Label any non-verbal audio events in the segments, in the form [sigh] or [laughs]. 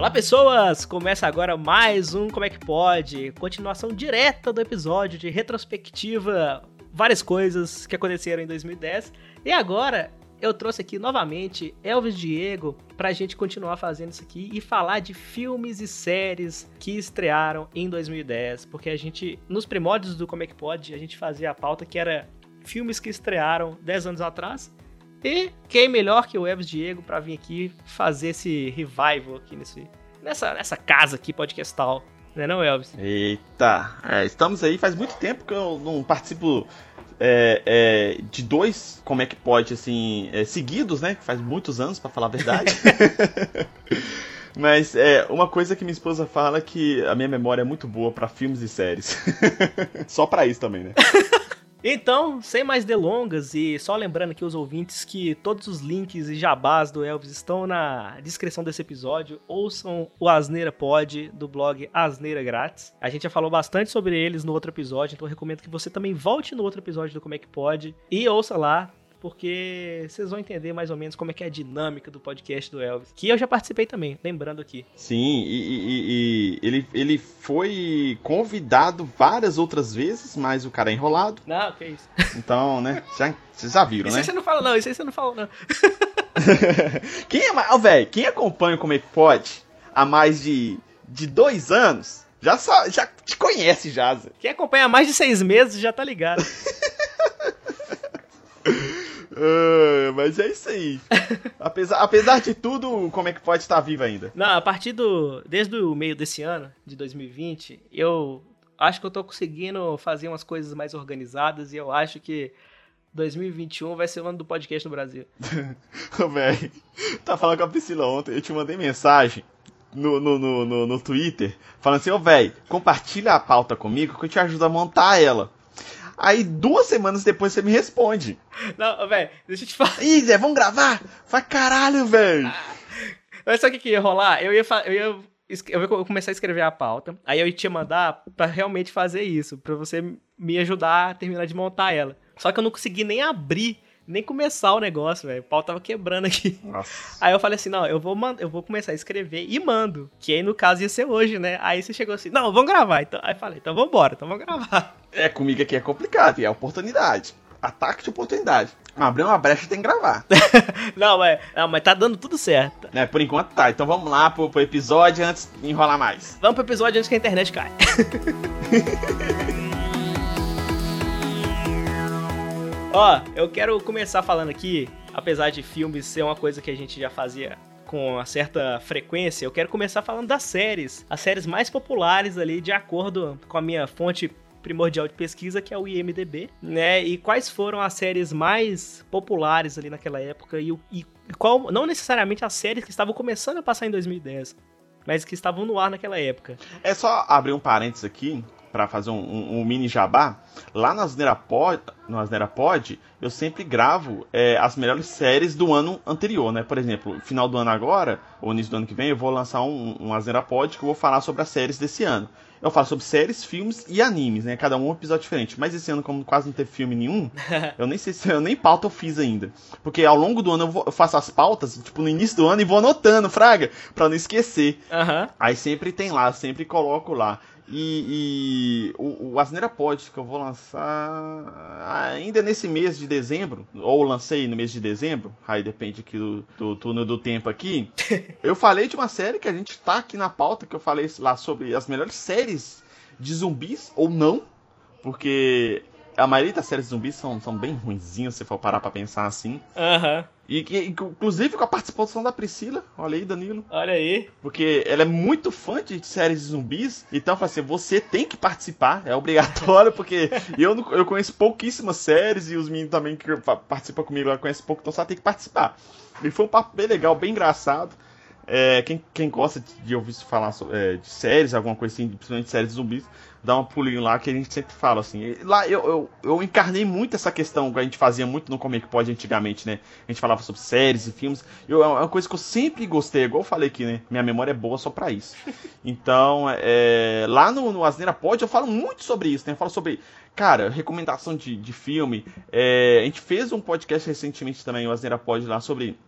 Olá pessoas! Começa agora mais um Como é que pode? Continuação direta do episódio de retrospectiva, várias coisas que aconteceram em 2010. E agora eu trouxe aqui novamente Elvis Diego pra gente continuar fazendo isso aqui e falar de filmes e séries que estrearam em 2010, porque a gente nos primórdios do Como é que pode, a gente fazia a pauta que era filmes que estrearam 10 anos atrás. E quem melhor que o Elvis Diego para vir aqui fazer esse revival aqui nesse, nessa, nessa casa aqui podcastal. Não é não, Elvis? Eita, é, estamos aí, faz muito tempo que eu não participo é, é, de dois, como é que pode, assim, é, seguidos, né? Faz muitos anos, para falar a verdade. [laughs] Mas é uma coisa que minha esposa fala é que a minha memória é muito boa para filmes e séries. [laughs] Só para isso também, né? [laughs] Então, sem mais delongas, e só lembrando aqui os ouvintes que todos os links e jabás do Elvis estão na descrição desse episódio. Ouçam o Asneira Pod do blog Asneira Grátis. A gente já falou bastante sobre eles no outro episódio, então recomendo que você também volte no outro episódio do Como é que Pode e ouça lá porque vocês vão entender mais ou menos como é que é a dinâmica do podcast do Elvis, que eu já participei também, lembrando aqui. Sim, e, e, e ele, ele foi convidado várias outras vezes, mas o cara é enrolado. Não, que isso. Então, né, já, vocês já viram, isso né? Isso aí você não fala não, isso aí você não fala não. [laughs] quem é, oh, velho, quem acompanha como é que pode há mais de, de dois anos, já, só, já te conhece já. Zé. Quem acompanha há mais de seis meses já tá ligado. [laughs] Uh, mas é isso aí. [laughs] apesar, apesar de tudo, como é que pode estar vivo ainda? Não, a partir do. Desde o meio desse ano, de 2020, eu acho que eu tô conseguindo fazer umas coisas mais organizadas e eu acho que 2021 vai ser o ano do podcast no Brasil. [laughs] Véi, tá falando com a Priscila ontem, eu te mandei mensagem. No, no, no, no, no Twitter, falando assim, ô velho, compartilha a pauta comigo que eu te ajudo a montar ela. Aí duas semanas depois você me responde. Não, velho, deixa eu te falar. Ih, Zé, vamos gravar? Vai caralho, velho. Ah, mas sabe o que, que ia rolar? Eu ia, eu ia eu ia começar a escrever a pauta, aí eu ia te mandar para realmente fazer isso, para você me ajudar a terminar de montar ela. Só que eu não consegui nem abrir nem começar o negócio, velho. O pau tava quebrando aqui. Nossa. Aí eu falei assim: não, eu vou, eu vou começar a escrever e mando. Que aí no caso ia ser hoje, né? Aí você chegou assim: não, vamos gravar. Então, aí eu falei: então vambora, então vamos gravar. É, comigo aqui é complicado, e é oportunidade. Ataque de oportunidade. Abriu uma brecha tem que gravar. [laughs] não, mas, não, mas tá dando tudo certo. É, por enquanto tá. Então vamos lá pro, pro episódio antes de enrolar mais. Vamos pro episódio antes que a internet caia. [laughs] Ó, eu quero começar falando aqui, apesar de filmes ser uma coisa que a gente já fazia com uma certa frequência, eu quero começar falando das séries. As séries mais populares ali, de acordo com a minha fonte primordial de pesquisa, que é o IMDB, né? E quais foram as séries mais populares ali naquela época e, e qual, não necessariamente as séries que estavam começando a passar em 2010, mas que estavam no ar naquela época. É só abrir um parênteses aqui para fazer um, um, um, mini jabá, lá no Asneira Pod, no Asneira Pod eu sempre gravo é, as melhores séries do ano anterior, né? Por exemplo, final do ano agora, ou início do ano que vem, eu vou lançar um, um Asneira Pod que eu vou falar sobre as séries desse ano. Eu falo sobre séries, filmes e animes, né? Cada um um episódio diferente. Mas esse ano, como quase não teve filme nenhum, [laughs] eu nem sei se eu nem pauta eu fiz ainda. Porque ao longo do ano eu, vou, eu faço as pautas, tipo, no início do ano e vou anotando, fraga, pra não esquecer. Uhum. Aí sempre tem lá, sempre coloco lá. E, e, o, o Asneira Pod, que eu vou lançar ainda nesse mês de dezembro, ou lancei no mês de dezembro, aí depende aqui do, do turno do tempo aqui. [laughs] eu falei de uma série que a gente tá aqui na pauta, que eu falei lá sobre as melhores séries de zumbis, ou não, porque a maioria das séries de zumbis são, são bem ruinzinhas, se for parar pra pensar assim. Aham. Uhum. E, e, inclusive com a participação da Priscila. Olha aí, Danilo. Olha aí. Porque ela é muito fã de séries de zumbis. Então, assim, você tem que participar. É obrigatório, porque eu, eu conheço pouquíssimas séries e os meninos também que participam comigo lá conhecem pouco, então só tem que participar. E foi um papo bem legal, bem engraçado. É, quem, quem gosta de ouvir falar é, de séries, alguma coisa assim, principalmente séries de zumbis, dá um pulinho lá que a gente sempre fala assim. Lá eu, eu, eu encarnei muito essa questão que a gente fazia muito no Comic Pod antigamente, né? A gente falava sobre séries e filmes. Eu, é uma coisa que eu sempre gostei, igual eu falei aqui, né? Minha memória é boa só pra isso. [laughs] Então, é, lá no, no Asneira Pod eu falo muito sobre isso, né? Eu falo sobre, cara, recomendação de, de filme. É, a gente fez um podcast recentemente também, o Asneira Pod, lá sobre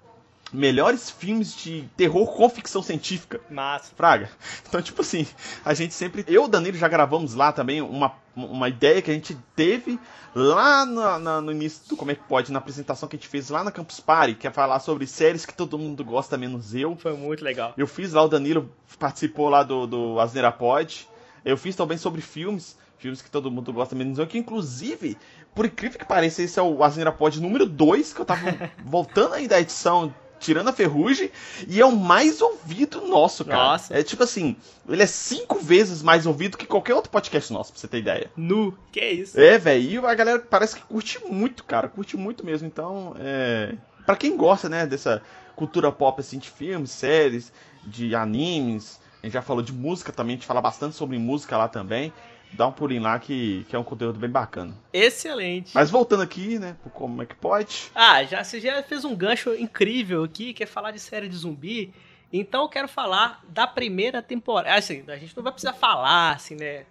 melhores filmes de terror com ficção científica. Massa. Fraga. [laughs] Então, tipo assim, a gente sempre. Eu e o Danilo já gravamos lá também uma, uma ideia que a gente teve lá no, início do Como é que pode, na apresentação que a gente fez lá na Campus Party, que é falar sobre séries que todo mundo gosta, menos eu. Foi muito legal. Eu fiz lá, o Danilo participou lá do, do Asneira Pod. Eu fiz também sobre filmes, filmes que todo mundo gosta, menos eu, que inclusive, por incrível que pareça, esse é o Asneira Pod número 2, que eu tava [laughs] voltando aí da edição tirando a ferrugem, e é o mais ouvido nosso, cara. Nossa. É tipo assim, ele é cinco vezes mais ouvido que qualquer outro podcast nosso, pra você ter ideia. Nu, que é isso? É, velho, e a galera parece que curte muito, cara, curte muito mesmo. Então, é. Pra quem gosta, né, dessa cultura pop, assim, de filmes, séries, de animes, a gente já falou de música também, a gente fala bastante sobre música lá também. Dá um pulinho lá que, que é um conteúdo bem bacana. Excelente. Mas voltando aqui, né, pro como é que pode. Ah, já, você já fez um gancho incrível aqui, que é falar de série de zumbi. Então eu quero falar da primeira temporada. Assim, a gente não vai precisar falar, assim, né?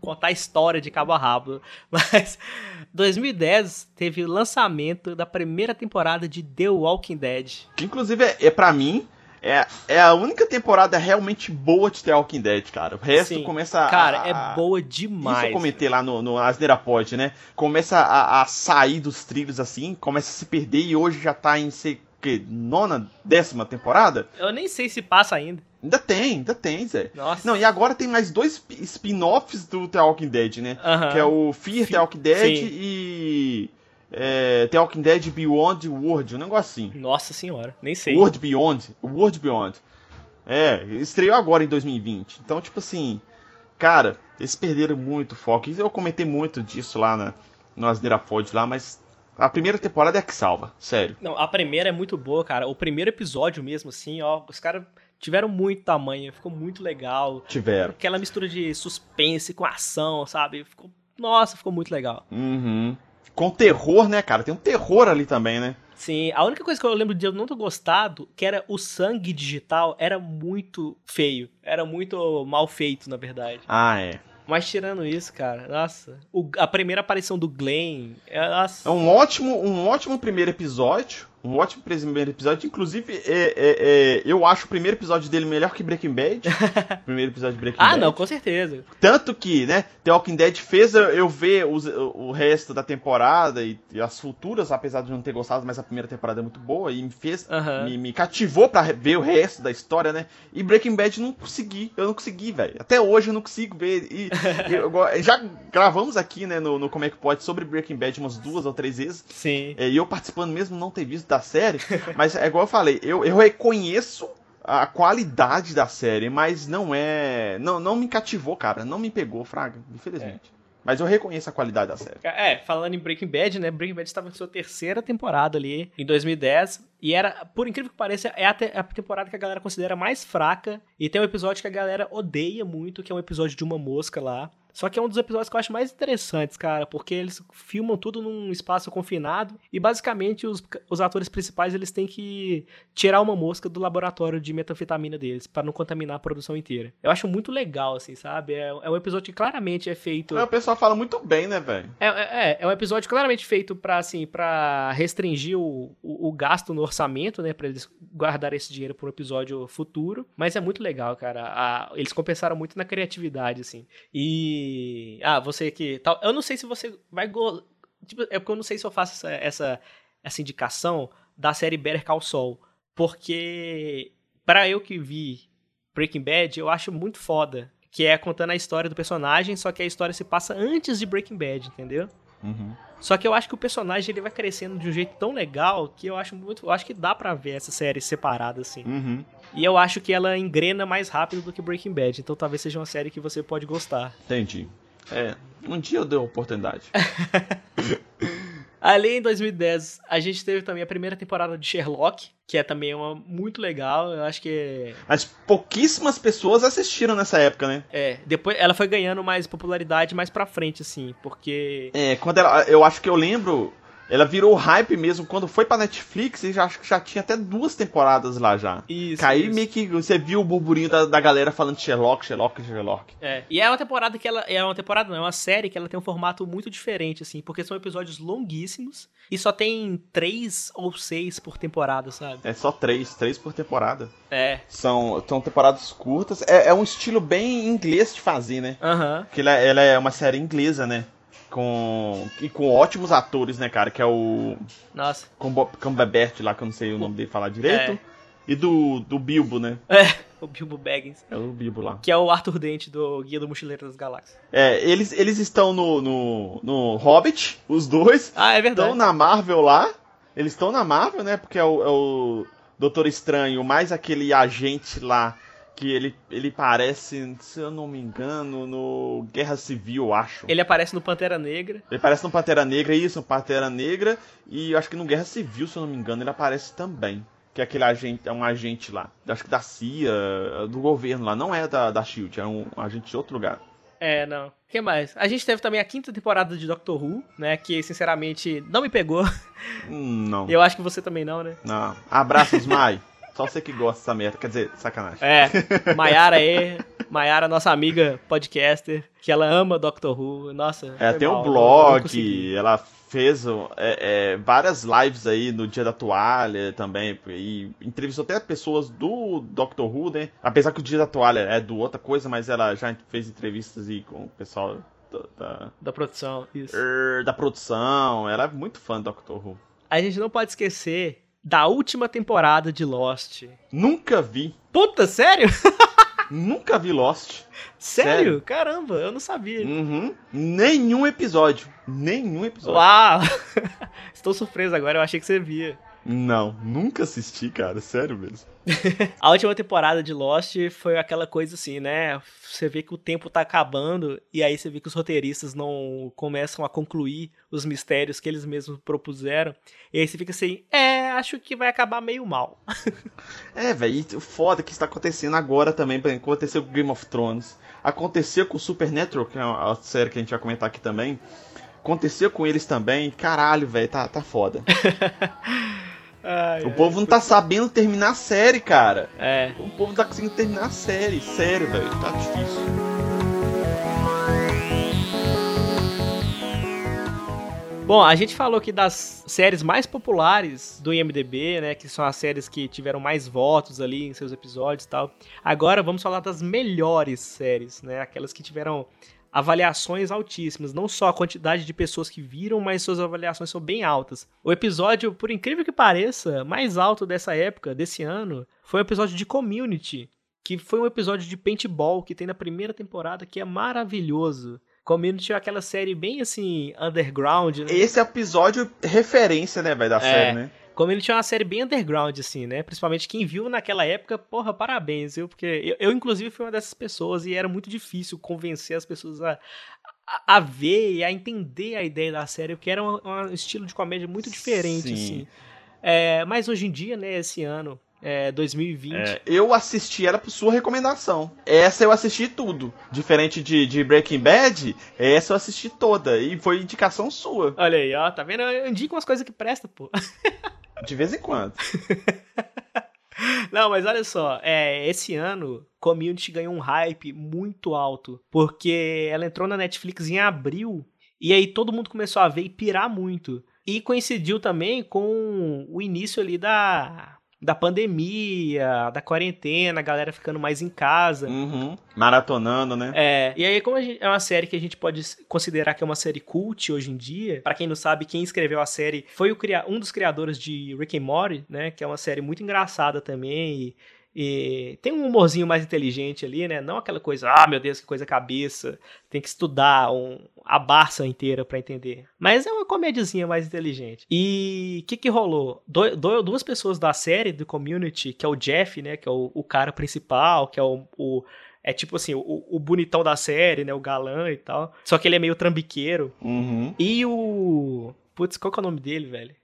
Contar a história de cabo a rabo. [laughs] Mas 2010 teve o lançamento da primeira temporada de The Walking Dead. Que inclusive é, é para mim. É, é a única temporada realmente boa de The Walking Dead, cara. O resto Sim. começa a. Cara, é boa demais. Isso eu comentei lá no, no Asneira Pod, né? Começa a, a sair dos trilhos assim, começa a se perder e hoje já tá em sei, que, nona, décima temporada. Eu nem sei se passa ainda. Ainda tem, ainda tem, Zé. Nossa. Não, e agora tem mais dois sp- spin-offs do The Walking Dead, né? Aham. Que é o Fear Fe- The Walking Dead sim. e. É, The Walking Dead Beyond World, um negócio assim. Nossa senhora, nem sei. World Beyond. World Beyond. É, estreou agora em 2020. Então, tipo assim, cara, eles perderam muito foco. Eu comentei muito disso lá na, no Asneira Pod lá, mas a primeira temporada é que salva, sério. Não, a primeira é muito boa, cara. O primeiro episódio mesmo, assim, ó, os caras tiveram muito tamanho, ficou muito legal. Tiveram. Aquela mistura de suspense com ação, sabe? Ficou. Nossa, ficou muito legal. Uhum. Com terror, né, cara? Tem um terror ali também, né? Sim, a única coisa que eu lembro de eu não ter gostado, que era o sangue digital, era muito feio. Era muito mal feito, na verdade. Ah, é. Mas tirando isso, cara, nossa. o- a primeira aparição do Glenn. É, nossa. É um ótimo, um ótimo primeiro episódio. Um ótimo primeiro episódio. Inclusive, é, é, é, eu acho o primeiro episódio dele melhor que Breaking Bad. [laughs] primeiro episódio de Breaking ah, Bad. não, com certeza. Tanto que, né, The Walking Dead fez eu- ver os- o resto da temporada e, e as futuras, apesar de não ter gostado, mas a primeira temporada é muito boa e me fez, Aham. me, me cativou pra ver o resto da história, né? E Breaking Bad não consegui, eu não consegui, velho. Até hoje eu não consigo ver. E, [laughs] eu já gravamos aqui, né, no, no Como é que pode sobre Breaking Bad umas duas ou três vezes. Sim. É, E eu participando mesmo não ter visto da série, [laughs] mas é igual eu falei, eu, eu reconheço a qualidade da série, mas não é. Não, não me cativou, cara. Não me pegou, Fraga, infelizmente. Mas eu reconheço a qualidade da série. É, falando em Breaking Bad, né? Breaking Bad estava em sua terceira temporada ali, em 2010. E era, por incrível que pareça, é a, te- a temporada que a galera considera mais fraca. E tem um episódio que a galera odeia muito, que é um episódio de uma mosca lá. Só que é um dos episódios que eu acho mais interessantes, cara, porque eles filmam tudo num espaço confinado e basicamente os, os atores principais eles têm que tirar uma mosca do laboratório de metanfetamina deles para não contaminar a produção inteira. Eu acho muito legal, assim, sabe? É, é um episódio que claramente é feito. Mas o pessoal fala muito bem, né, velho? É, é, é um episódio claramente feito pra, assim, pra restringir o, o, o gasto no orçamento, né? Pra eles guardarem esse dinheiro pra um episódio futuro. Mas é muito legal, cara. A- eles compensaram muito na criatividade, assim. E. Ah, você que. Tal, eu não sei se você vai. Go... Tipo, é porque eu não sei se eu faço essa, essa, essa indicação da série Better Call Saul. Porque. Pra eu que vi Breaking Bad, eu acho muito foda. Que é contando a história do personagem, só que a história se passa antes de Breaking Bad, entendeu? Uhum. Só que eu acho que o personagem ele vai crescendo de um jeito tão legal que eu acho muito. Eu acho que dá pra ver essa série separada, assim. Uhum. E eu acho que ela engrena mais rápido do que Breaking Bad. Então talvez seja uma série que você pode gostar. Entendi. É, um dia eu dei a oportunidade. [laughs] Ali em 2010, a gente teve também a primeira temporada de Sherlock, que é também uma muito legal. Eu acho que Mas pouquíssimas pessoas assistiram nessa época, né? é, depois ela foi ganhando mais popularidade mais pra frente assim, porque É, quando ela, eu acho que eu lembro ela virou hype mesmo quando foi pra Netflix e já, acho que já tinha até duas temporadas lá já. Isso. Caí isso. meio que você viu o burburinho da, da galera falando Sherlock, Sherlock, Sherlock. É. E é uma temporada que ela. É uma temporada, não, é uma série que ela tem um formato muito diferente, assim, porque são episódios longuíssimos e só tem três ou seis por temporada, sabe? É só três, três por temporada. É. São, são temporadas curtas. É, é um estilo bem inglês de fazer, né? Aham. Porque ela, ela é uma série inglesa, né? Com, e com ótimos atores, né, cara? Que é o Nossa. Cumberbatch lá, que eu não sei o nome dele falar direito. É. E do, do Bilbo, né? É, o Bilbo Baggins. É o Bilbo lá. Que é o Arthur Dente do Guia do Mochileiro das Galáxias. É, eles, eles estão no, no, no Hobbit, os dois. Ah, é verdade. Estão na Marvel lá. Eles estão na Marvel, né? Porque é o, é o Doutor Estranho, mais aquele agente lá que ele, ele parece, se eu não me engano, no Guerra Civil, eu acho. Ele aparece no Pantera Negra. Ele aparece no Pantera Negra, isso, no Pantera Negra. E acho que no Guerra Civil, se eu não me engano, ele aparece também. Que é aquele agente, é um agente lá. Acho que da CIA, do governo lá. Não é da, da Shield, é um agente de outro lugar. É, não. O que mais? A gente teve também a quinta temporada de Doctor Who, né? Que, sinceramente, não me pegou. Hum, Não. Eu acho que você também não, né? Não. Abraços, Mai. [laughs] Só você que gosta dessa merda. Quer dizer, sacanagem. É, [laughs] Maiara aí, Maiara, nossa amiga podcaster, que ela ama Doctor Who. Nossa. É, tem mal, um blog, ela fez é, é, várias lives aí no Dia da Toalha também, e entrevistou até pessoas do Doctor Who, né? Apesar que o Dia da Toalha é do outra coisa, mas ela já fez entrevistas aí com o pessoal da, da, Da produção, isso. er, da produção, ela é muito fã do Doctor Who. A gente não pode esquecer da última temporada de Lost. Nunca vi, Puta, sério? [laughs] nunca vi Lost. Sério? Sério? Caramba, eu não sabia. Uhum. Nenhum episódio. Nenhum episódio. Uau! [laughs] Estou surpreso agora, eu achei que você via. Não, nunca assisti, cara. Sério mesmo. [laughs] A última temporada de Lost foi aquela coisa assim, né? Você vê que o tempo tá acabando e aí você vê que os roteiristas não começam a concluir os mistérios que eles mesmos propuseram. E aí você fica assim, é, acho que vai acabar meio mal. [laughs] É, velho, e o foda que está acontecendo agora também, por exemplo, aconteceu com Game of Thrones, aconteceu com Supernatural, que é uma série que a gente vai comentar aqui também, aconteceu com eles também, caralho, velho, tá, tá foda. [laughs] Ai, o ai. povo não tá sabendo terminar a série, cara. É. O povo não tá conseguindo terminar a série, sério, velho, tá difícil. Bom, a gente falou aqui das séries mais populares do IMDB, né? Que são as séries que tiveram mais votos ali em seus episódios e tal. Agora vamos falar das melhores séries, né? Aquelas que tiveram avaliações altíssimas. Não só a quantidade de pessoas que viram, mas suas avaliações são bem altas. O episódio, por incrível que pareça, mais alto dessa época, desse ano, foi o episódio de Community. Que foi um episódio de paintball que tem na primeira temporada, que é maravilhoso. Community é aquela série bem assim, underground, né? Esse episódio referência, né, velho, da série, né? Community é uma série bem underground, assim, né? Principalmente quem viu naquela época, porra, parabéns, viu? Porque eu, eu, inclusive, fui uma dessas pessoas e era muito difícil convencer as pessoas a, a, a ver e a entender a ideia da série, porque era um, um estilo de comédia muito diferente, Sim. assim. É, mas hoje em dia, né, esse ano, é, 2020. É, eu assisti ela por sua recomendação. Essa eu assisti tudo. Diferente de, de Breaking Bad, essa eu assisti toda. E foi indicação sua. Olha aí, ó, tá vendo? Eu indico umas coisas que prestam, pô. De vez em quando. [laughs] Não, mas olha só, é, esse ano Community ganhou um hype muito alto, porque ela entrou na Netflix em abril e aí todo mundo começou a ver e pirar muito. E coincidiu também com o início ali da, da pandemia, da quarentena, a galera ficando mais em casa. Uhum. Maratonando, né? É, e aí, como gente, é uma série que a gente pode considerar que é uma série cult hoje em dia, para quem não sabe, quem escreveu a série foi o, um dos criadores de Rick and Morty, né? Que é uma série muito engraçada também e, e tem um humorzinho mais inteligente ali, né? Não aquela coisa, ah, meu Deus, que coisa cabeça, tem que estudar um, a Barça inteira para entender. Mas é uma comédiazinha mais inteligente. E o que que rolou? Do, do, duas pessoas da série, do Community, que é o Jeff, né? Que é o, o cara principal, que é o, o é tipo assim, o, o, bonitão da série, né? O galã e tal. Só que ele é meio trambiqueiro. Uhum. E o. Putz, qual que é o nome dele, velho?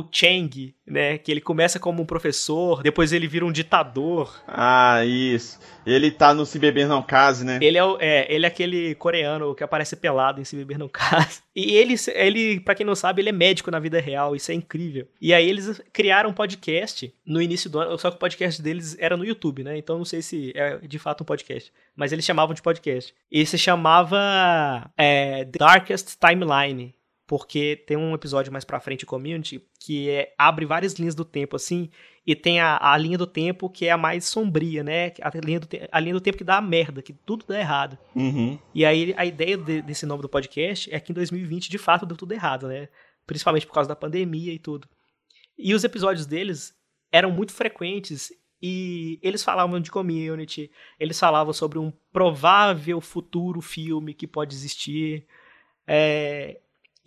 O Chang, né? Que ele começa como um professor, depois ele vira um ditador. Ah, isso. Ele tá no Se Beber Não Case, né? Ele é, o- é, ele é aquele coreano que aparece pelado em Se Beber Não Case. E ele, ele, pra quem não sabe, ele é médico na vida real, isso é incrível. E aí eles criaram um podcast no início do ano, só que o podcast deles era no YouTube, né? Então não sei se é de fato um podcast. Mas eles chamavam de podcast. E se chamava é, The Darkest Timeline. Porque tem um episódio mais pra frente, Community, que é- abre várias linhas do tempo, assim, e tem a, a linha do tempo que é a mais sombria, né? A linha, do te- a linha do tempo que dá a merda, que tudo dá errado. Uhum. E aí a ideia de- desse nome do podcast é que em 2020, de fato, deu tudo errado, né? Principalmente por causa da pandemia e tudo. E os episódios deles eram muito frequentes e eles falavam de community, eles falavam sobre um provável futuro filme que pode existir. É,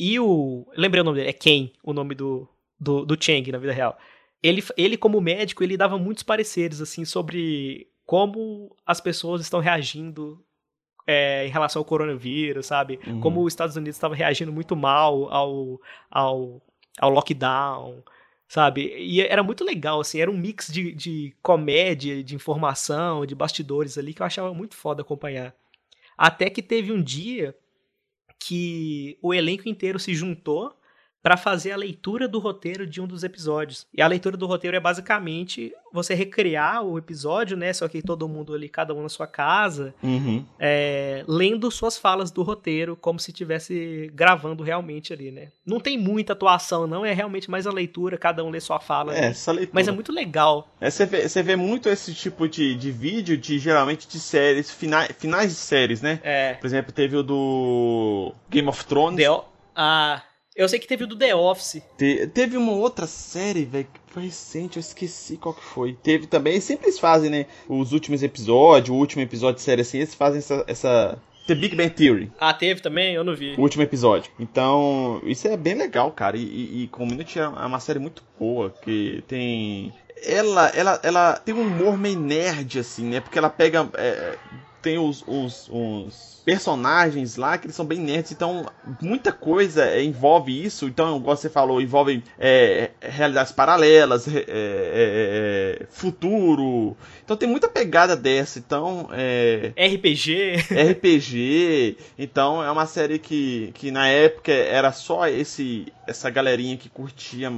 e o. Lembrei o nome dele, é Ken, o nome do, do, do Chang na vida real. Ele, ele, como médico, ele dava muitos pareceres assim sobre como as pessoas estão reagindo é, em relação ao coronavírus, sabe? Uhum. Como os Estados Unidos estavam reagindo muito mal ao, ao, ao lockdown, sabe? E era muito legal, assim, era um mix de, de comédia, de informação, de bastidores ali que eu achava muito foda acompanhar. Até que teve um dia que o elenco inteiro se juntou para fazer a leitura do roteiro de um dos episódios. E a leitura do roteiro é basicamente você recriar o episódio, né? Só que todo mundo ali, cada um na sua casa, Uhum. é, lendo suas falas do roteiro, como se estivesse gravando realmente ali, né? Não tem muita atuação, não, é realmente mais a leitura, cada um lê sua fala. É, essa leitura. Mas é muito legal. É, você, vê, você vê muito esse tipo de, de vídeo, de geralmente de séries, fina, finais de séries, né? É. Por exemplo, teve o do Game of Thrones. The ah, eu sei que teve o do The Office. Te- teve uma outra série, velho, que foi recente, eu esqueci qual que foi. Teve também, sempre eles fazem, né? Os últimos episódios, o último episódio de série assim, eles fazem essa. essa The Big Bang Theory. Ah, teve também? Eu não vi. O último episódio. Então, isso é bem legal, cara. E, e, e Community é uma série muito boa, que tem. Ela, ela, ela tem um humor meio nerd, assim, né? Porque ela pega. é, tem os, os, os personagens lá que eles são bem nerds, então muita coisa é, envolve isso. Então, igual você falou, envolve é, realidades paralelas, é, é, é, futuro. Então tem muita pegada dessa. Então, é, RPG. [laughs] RPG. Então é uma série que, que na época era só esse essa galerinha que curtia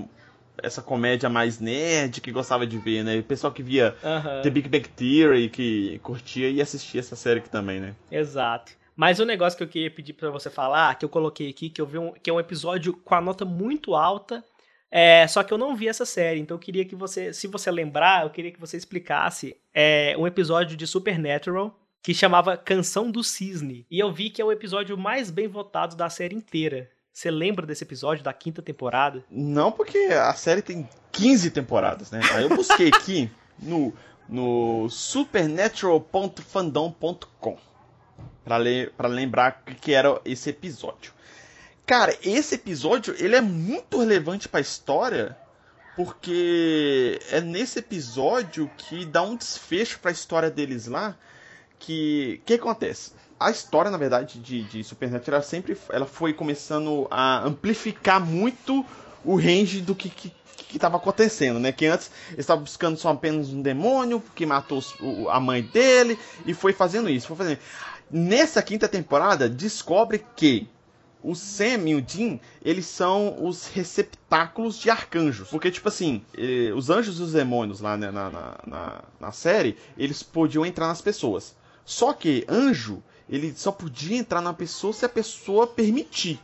essa comédia mais nerd, que gostava de ver, né? O pessoal que via Aham. The Big Bang Theory, que curtia e assistia essa série aqui também, né? Exato. Mas o negócio que eu queria pedir pra você falar, que eu coloquei aqui, que eu vi um, que é um episódio com a nota muito alta, é, só que eu não vi essa série, então eu queria que você, se você lembrar, eu queria que você explicasse é, um episódio de Supernatural que chamava Canção do Cisne. E eu vi que é o episódio mais bem votado da série inteira. Você lembra desse episódio da quinta temporada? Não porque a série tem 15 temporadas, né? Aí eu busquei aqui no, no supernatural.fandom.com pra, le lembrar que, era esse episódio. Cara, esse episódio ele é muito relevante pra história porque é nesse episódio que dá um desfecho pra história deles lá que que acontece? A história, na verdade, de, de Supernatural ela sempre ela foi começando a amplificar muito o range do que, que que estava acontecendo, né? Que antes eles estavam buscando só apenas um demônio que matou o- a mãe dele e foi fazendo isso, foi fazendo. Nessa quinta temporada descobre que o Sam e o Dean, eles são os receptáculos de arcanjos. Porque, tipo assim, os anjos e os demônios lá né, na, na, na, na série, eles podiam entrar nas pessoas. Só que anjo, ele só podia entrar na pessoa se a pessoa permitir.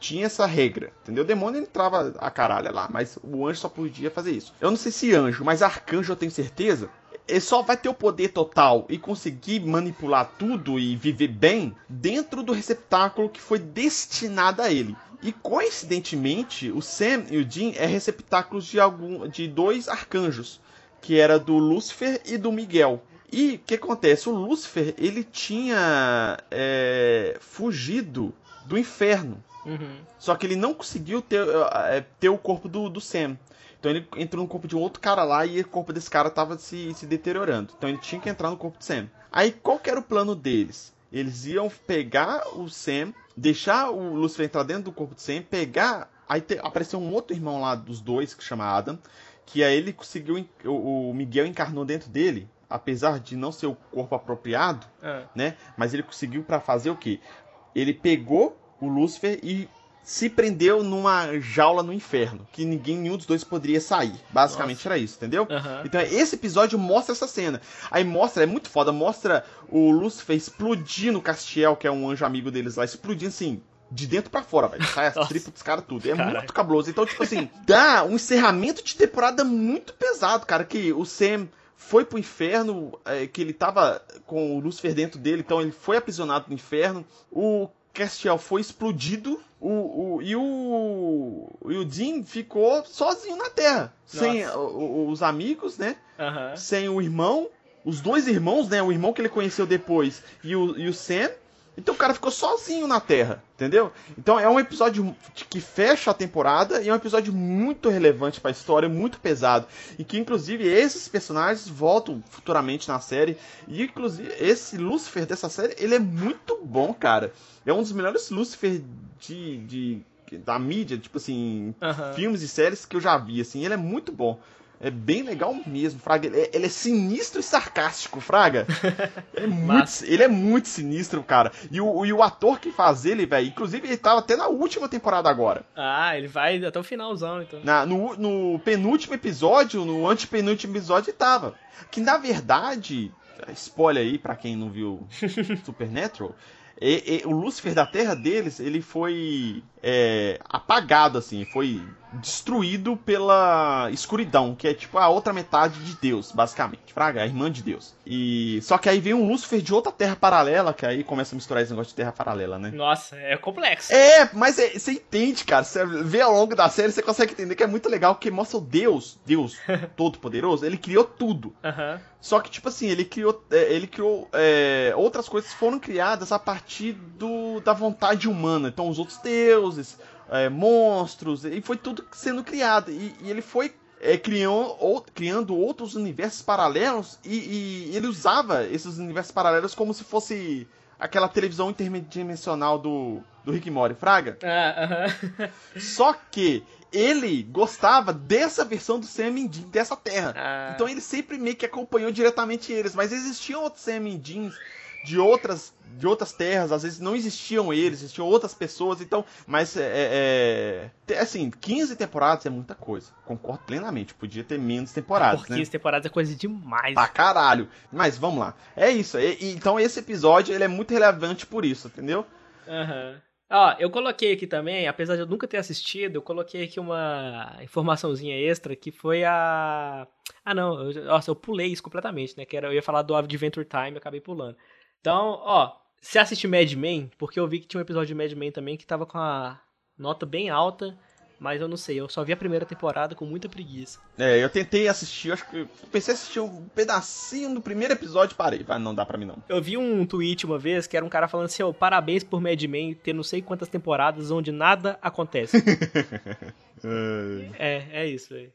Tinha essa regra, entendeu? O demônio entrava a caralho lá, mas o anjo só podia fazer isso. Eu não sei se anjo, mas arcanjo eu tenho certeza. Ele só vai ter o poder total e conseguir manipular tudo e viver bem dentro do receptáculo que foi destinado a ele. E coincidentemente, o Sam e o Dean é receptáculos de algum de dois arcanjos, que era do Lúcifer e do Miguel. E o que acontece? O Lúcifer ele tinha é, fugido do inferno. Uhum. Só que ele não conseguiu ter, eh, ter o corpo do, do Sam. Então ele entrou no corpo de um outro cara lá e o corpo desse cara tava se, se deteriorando. Então ele tinha que entrar no corpo do Sam. Aí qual que era o plano deles? Eles iam pegar o Sam, deixar o Lucifer entrar dentro do corpo do Sam, pegar. Aí te, apareceu um outro irmão lá dos dois, que chama Adam, que aí ele conseguiu. O, o Miguel encarnou dentro dele, apesar de não ser o corpo apropriado, Ah, né? Mas ele conseguiu pra fazer o quê? Ele pegou o Lúcifer e se prendeu numa jaula no inferno, que ninguém, nenhum dos dois poderia sair. Basicamente Nossa. era isso, entendeu? aham. Então esse episódio mostra essa cena. Aí mostra, é muito foda, mostra o Lúcifer explodindo o Castiel, que é um anjo amigo deles lá, explodindo assim. De dentro pra fora, velho. Sai as tripas dos caras tudo. É Caralho. muito cabuloso. Então, tipo assim, dá um encerramento de temporada muito pesado, cara. Que o Sam foi pro inferno, é, que ele tava com o Lúcifer dentro dele, então ele foi aprisionado no inferno. O Castiel foi explodido. O, o, e o. E o Dean ficou sozinho na Terra. Sem Nossa. o- o- os amigos, né? Aham. sem o irmão, os dois irmãos, né? O irmão que ele conheceu depois e o, e o Sam. Então o cara ficou sozinho na Terra, entendeu? Então é um episódio que fecha a temporada e é um episódio muito relevante pra história, muito pesado. E que inclusive esses personagens voltam futuramente na série. E inclusive esse Lucifer dessa série, ele é muito bom, cara. É um dos melhores Lucifer de, de da mídia, tipo assim, filmes e séries que eu já vi, assim, ele é muito bom. É bem legal mesmo, Fraga. Ele é, ele é sinistro e sarcástico, Fraga. [laughs] É muito, ele é muito sinistro, cara. E o, e o ator que faz ele, velho, inclusive ele tava até na última temporada agora. Ah, ele vai até o finalzão, então. Na, no, no penúltimo episódio, no antepenúltimo episódio, ele tava. Que na verdade, spoiler aí pra quem não viu [laughs] Supernatural, e- e o Lúcifer da Terra deles, ele foi é, apagado, assim, foi destruído pela escuridão, que é tipo a outra metade de Deus, basicamente. Fraga, a irmã de Deus. E só que aí vem um Lúcifer de outra terra paralela, que aí começa a misturar esse negócio de terra paralela, né? Nossa, é complexo. É, mas é- você entende, cara. Você vê ao longo da série, você consegue entender que é muito legal, porque mostra o Deus, Deus [laughs] Todo-Poderoso, ele criou tudo. Aham. Só que, tipo assim, ele criou, é, ele criou é, outras coisas foram criadas a partir do, da vontade humana. Então, os outros deuses, é, monstros, e foi tudo sendo criado. E, e ele foi é, criou, ou- criando outros universos paralelos e, e ele usava esses universos paralelos como se fosse aquela televisão interdimensional do, do Rick Morty, Fraga. Ah, aham. [laughs] Só que ele gostava dessa versão do Sam dessa terra. Ah, Então ele sempre meio que acompanhou diretamente eles, mas existiam outros Sam de outras de outras terras, às vezes não existiam eles, existiam outras pessoas, então, mas é, é, é- assim, 15 temporadas é muita coisa. Concordo plenamente, podia ter menos temporadas, por né? 15 temporadas é coisa demais. Pra caralho. Mas vamos lá. É isso. E- então esse episódio ele é muito relevante por isso, entendeu? Aham. Ó, eu coloquei aqui também, apesar de eu nunca ter assistido, eu coloquei aqui uma informaçãozinha extra que foi a. Ah, não, eu, nossa, eu pulei isso completamente, né? Que era, eu ia falar do Adventure Time, eu acabei pulando. Então, ó, você assiste Mad Men, porque eu vi que tinha um episódio de Mad Men também que tava com a nota bem alta, mas eu não sei, eu só vi a primeira temporada com muita preguiça. É, eu tentei assistir, eu acho que eu pensei em assistir um pedacinho do primeiro episódio e parei. Vai, não dá pra mim não. Eu vi um tweet uma vez que era um cara falando assim, ó, parabéns por Mad Men ter não sei quantas temporadas onde nada acontece. [laughs] É, é isso aí.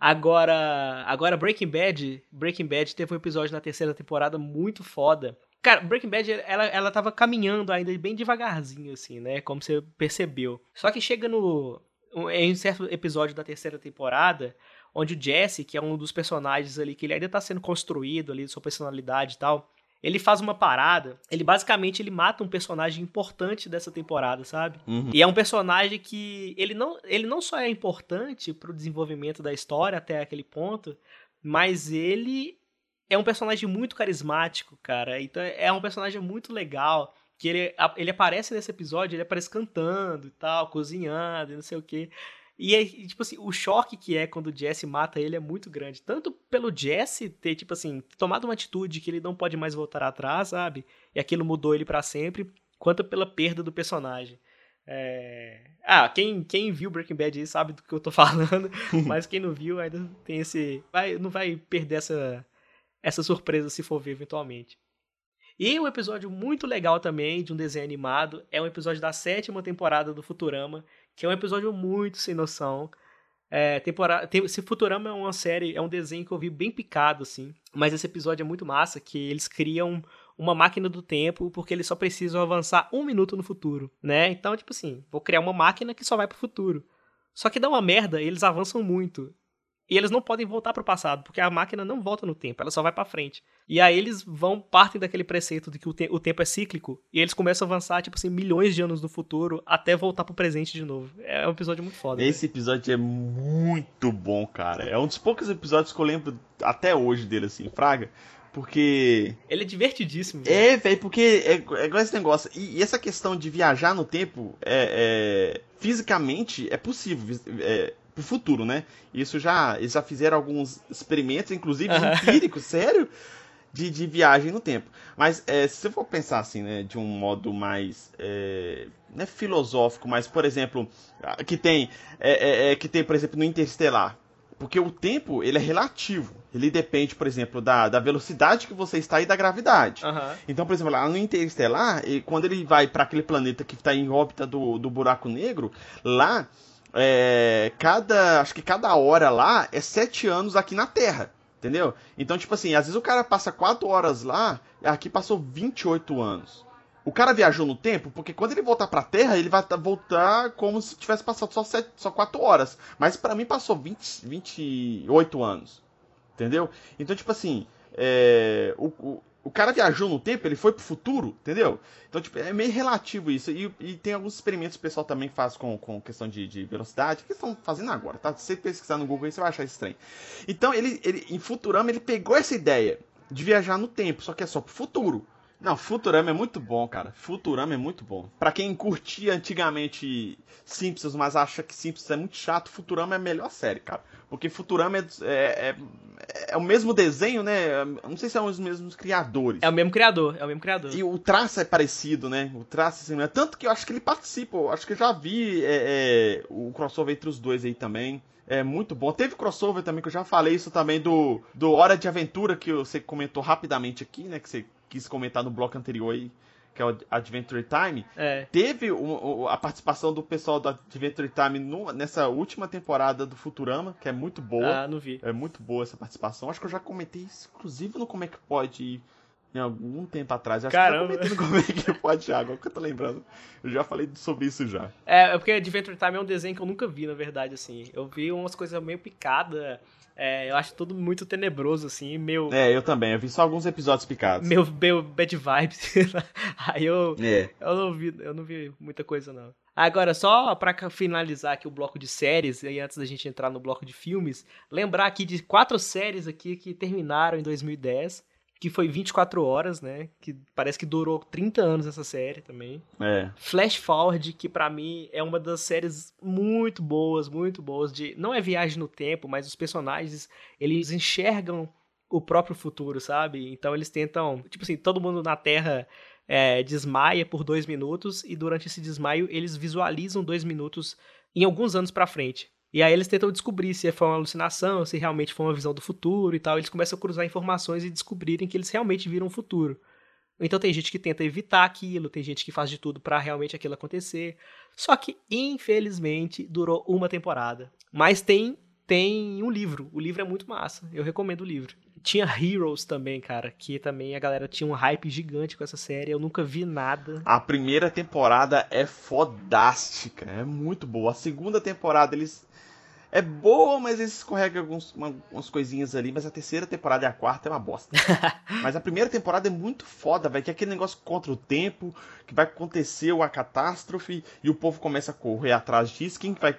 Agora, agora Breaking Bad, Breaking Bad teve um episódio na terceira temporada muito foda. Cara, Breaking Bad, ela, ela tava caminhando ainda bem devagarzinho, assim, né? Como você percebeu. Só que chega no. Em um certo episódio da terceira temporada, onde o Jesse, que é um dos personagens ali, que ele ainda tá sendo construído ali, sua personalidade e tal, ele faz uma parada. Ele basicamente ele mata um personagem importante dessa temporada, sabe? Uhum. E é um personagem que ele não, ele não só é importante pro desenvolvimento da história até aquele ponto, mas ele é um personagem muito carismático, cara. Então é um personagem muito legal. Que ele, ele aparece nesse episódio, ele aparece cantando e tal, cozinhando e não sei o quê. E, é, tipo assim, o choque que é quando o Jesse mata ele é muito grande. Tanto pelo Jesse ter, tipo assim, tomado uma atitude que ele não pode mais voltar atrás, sabe? E aquilo mudou ele para sempre, quanto pela perda do personagem. É... Ah, quem, quem viu Breaking Bad aí sabe do que eu tô [laughs] falando, [laughs] mas quem não viu ainda tem esse. Vai, não vai perder essa, essa surpresa se for ver eventualmente. E um episódio muito legal também de um desenho animado é um episódio da sétima temporada do Futurama, que é um episódio muito sem noção. É, temporada, tem, se Futurama é uma série, é um desenho que eu vi bem picado, assim. Mas esse episódio é muito massa, que eles criam uma máquina do tempo porque eles só precisam avançar um minuto no futuro, né? Então, tipo assim, vou criar uma máquina que só vai pro futuro. Só que dá uma merda, eles avançam muito. E eles não podem voltar para o passado, porque a máquina não volta no tempo, ela só vai para frente. E aí eles vão, partem daquele preceito de que o, te o, tempo é cíclico, e eles começam a avançar, tipo assim, milhões de anos no futuro, até voltar pro presente de novo. É um episódio muito foda. Esse né? episódio é muito bom, cara. É um dos poucos episódios que eu lembro até hoje dele, assim, Fraga. Porque. Ele é divertidíssimo. É, velho, porque é, é igual esse negócio. E, e, essa questão de viajar no tempo, é, é fisicamente, é possível. É, pro futuro, né? Isso já. Eles já fizeram alguns experimentos, inclusive empíricos, sério, de, de viagem no tempo. Mas é, se você for pensar assim, né, de um modo mais. É, não é filosófico, mas, por exemplo, que tem. É, é, é que tem, por exemplo, no Interestelar. Porque o tempo, ele é relativo. Ele depende, por exemplo, da, da velocidade que você está e da gravidade. Uhum. Então, por exemplo, lá no Interestelar, quando ele vai para aquele planeta que está em órbita do, do buraco negro, lá é, cada. Acho que cada hora lá é sete anos aqui na Terra. Entendeu? Então, tipo assim, às vezes o cara passa quatro horas lá, aqui passou 28 anos. O cara viajou no tempo, porque quando ele voltar pra Terra, ele vai voltar como se tivesse passado só, sete, só 4 horas. Mas para mim passou 20, 28 anos. Entendeu? Então, tipo assim, é, o, o cara viajou no tempo, ele foi pro futuro, entendeu? Então, tipo, é meio relativo isso. E, e tem alguns experimentos que o pessoal também faz com, com questão de, de velocidade, que estão fazendo agora, tá? Se você pesquisar no Google aí, você vai achar estranho. Então, ele, ele, em Futurama, ele pegou essa ideia de viajar no tempo, só que é só pro futuro. Não, Futurama é muito bom, cara. Futurama é muito bom. Para quem curtia antigamente Simpsons, mas acha que Simpsons é muito chato, Futurama é a melhor série, cara. Porque Futurama é, é, é, é o mesmo desenho, né? Não sei se são os mesmos criadores. É o mesmo criador, é o mesmo criador. E o traço é parecido, né? O traço, assim, é tanto que eu acho que ele participa. Eu acho que eu já vi é, é, o crossover entre os dois aí também é muito bom. Teve crossover também, que eu já falei isso também do, do Hora de Aventura, que você comentou rapidamente aqui, né? Que você quis comentar no bloco anterior aí, que é o Adventure Time, é. teve a participação do pessoal do Adventure Time no, nessa última temporada do Futurama, que é muito boa. Ah, não vi. É muito boa essa participação. Acho que eu já comentei exclusivo no Como é que pode em algum tempo atrás. Acho Caramba. que eu Como é que pode água, que eu tô lembrando. Eu já falei sobre isso já. É, é porque Adventure Time é um desenho que eu nunca vi, na verdade, assim. Eu vi umas coisas meio picadas é, eu acho tudo muito tenebroso, assim, meu... É, eu também, eu vi só alguns episódios picados. Meu, meu bad vibes. [laughs] Aí eu, é. eu, não vi, eu não vi muita coisa, não. Agora, só para finalizar aqui o bloco de séries, e antes da gente entrar no bloco de filmes, lembrar aqui de quatro séries aqui que terminaram em 2010 que foi 24 horas, né? Que parece que durou 30 anos essa série também. É. Flash Forward, que para mim é uma das séries muito boas, muito boas de não é viagem no tempo, mas os personagens, eles enxergam o próprio futuro, sabe? Então eles tentam, tipo assim, todo mundo na Terra é, desmaia por dois minutos e durante esse desmaio eles visualizam dois minutos em alguns anos para frente. E aí eles tentam descobrir se foi uma alucinação, se realmente foi uma visão do futuro e tal. Eles começam a cruzar informações e descobrirem que eles realmente viram o futuro. Então tem gente que tenta evitar aquilo, tem gente que faz de tudo para realmente aquilo acontecer. Só que, infelizmente, durou uma temporada. Mas tem tem um livro. O livro é muito massa. Eu recomendo o livro. Tinha Heroes também, cara, que também a galera tinha um hype gigante com essa série. Eu nunca vi nada. A primeira temporada é fodástica, é muito boa. A segunda temporada eles é boa, mas eles escorregam alguns, uma, umas coisinhas ali. Mas a terceira temporada e a quarta é uma bosta. [laughs] mas a primeira temporada é muito foda, velho. Que é aquele negócio contra o tempo, que vai acontecer uma catástrofe e o povo começa a correr atrás disso. Quem vai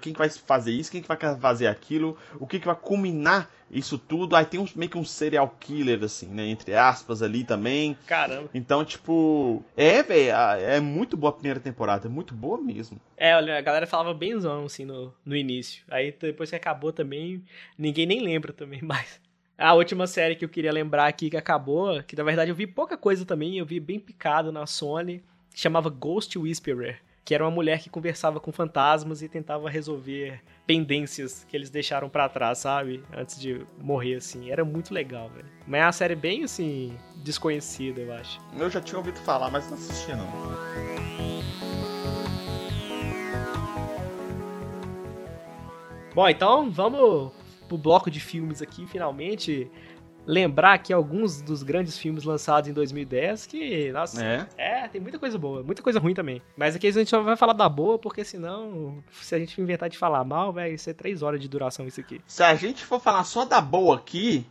quem que vai fazer isso, quem que vai fazer aquilo, o que que vai culminar isso tudo. Aí tem um, meio que um serial killer, assim, né? Entre aspas ali também. Caramba. Então, tipo. É, velho, é muito boa a primeira temporada, é muito boa mesmo. É, olha, a galera falava benzão, assim, no, no início. Aí depois que acabou também, ninguém nem lembra também [laughs] mais. A última série que eu queria lembrar aqui que acabou, que na verdade eu vi pouca coisa também, eu vi bem picado na Sony, chamava Ghost Whisperer que era uma mulher que conversava com fantasmas e tentava resolver pendências que eles deixaram para trás, sabe? Antes de morrer, assim. Era muito legal, velho. Mas é uma série bem, assim, desconhecida, eu acho. Eu já tinha ouvido falar, mas não assistia, não. Bom, então vamos pro bloco de filmes aqui, finalmente. lembrar aqui alguns dos grandes filmes lançados em 2010 que, nossa, É. é, tem muita coisa boa, muita coisa ruim também. Mas aqui a gente só vai falar da boa, porque senão, se a gente inventar de falar mal, vai ser três horas de duração isso aqui. Se a gente for falar só da boa aqui,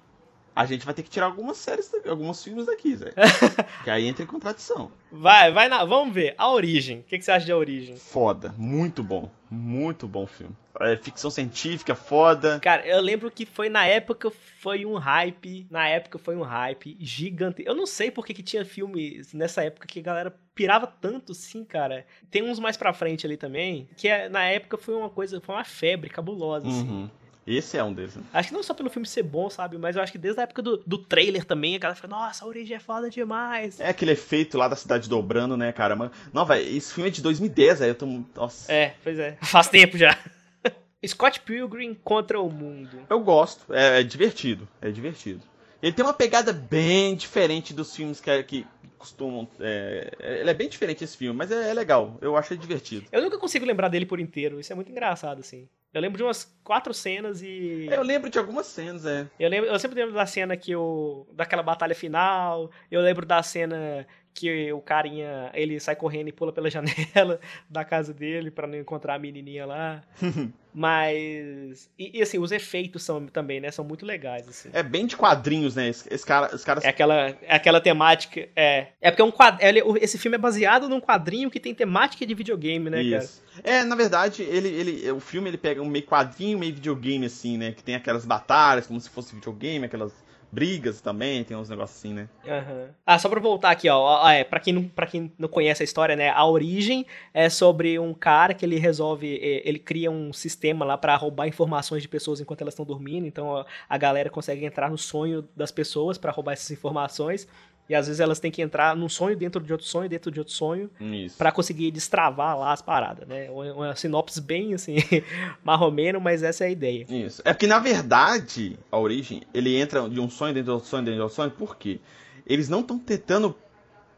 a gente vai ter que tirar algumas séries, alguns filmes daqui, Zé. [laughs] que aí entra em contradição. Vai, vai na. Vamos ver. A origem. O que, que você acha de a origem? Foda, muito bom. Muito bom filme. É, ficção científica, foda. Cara, eu lembro que foi na época foi um hype. Na época foi um hype gigante. Eu não sei por que, tinha filmes nessa época que a galera pirava tanto assim, cara. Tem uns mais pra frente ali também. Que é- na época foi uma coisa, foi uma febre cabulosa, assim. Esse é um deles. né? Acho que não só pelo filme ser bom, sabe? Mas eu acho que desde a época do, do trailer também, a galera fica, nossa, a origem é foda demais. É aquele efeito lá da cidade dobrando, né, cara? Mano, não, velho, esse filme é de 2010, aí eu tô. Nossa. É, pois é. [laughs] Faz tempo já. [laughs] Scott Pilgrim contra o mundo. Eu gosto, é, é divertido, é divertido. Ele tem uma pegada bem diferente dos filmes que, que costumam. É, ele é bem diferente esse filme, mas é, é legal, eu acho ele divertido. Eu nunca consigo lembrar dele por inteiro. Isso é muito engraçado, assim. Eu lembro de umas quatro cenas e. Eu lembro de algumas cenas, é. Eu, lembro, eu sempre lembro da cena que o. daquela batalha final. Eu lembro da cena que o carinha. ele sai correndo e pula pela [laughs] janela da casa dele pra não encontrar a menininha lá. [laughs] Mas. E, e, assim, os efeitos são também, né? São muito legais, assim. É bem de quadrinhos, né? Esse, esse cara, os caras. É aquela, é aquela temática. É. É porque é um quad... esse filme é baseado num quadrinho que tem temática de videogame, né, cara? Isso. É, na verdade, ele, ele, o filme ele pega um meio quadrinho, meio videogame, assim, né? Que tem aquelas batalhas, como se fosse videogame, aquelas brigas também, tem uns negócios assim, né? Aham. Ah, só pra voltar aqui, ó. É, pra, quem não, pra quem não conhece a história, né? A origem é sobre um cara que ele resolve. eh, Ele cria um sistema lá pra roubar informações de pessoas enquanto elas estão dormindo. Então a galera consegue entrar no sonho das pessoas pra roubar essas informações. E às vezes elas têm que entrar num sonho dentro de outro sonho, dentro de outro sonho, pra conseguir destravar lá as paradas, né? Uma, uma sinopse bem assim, [laughs] marromeno, mas essa é a ideia. Isso. É porque, na verdade, a origem, ele entra de um sonho dentro de outro sonho dentro de outro sonho, por quê? Eles não estão tentando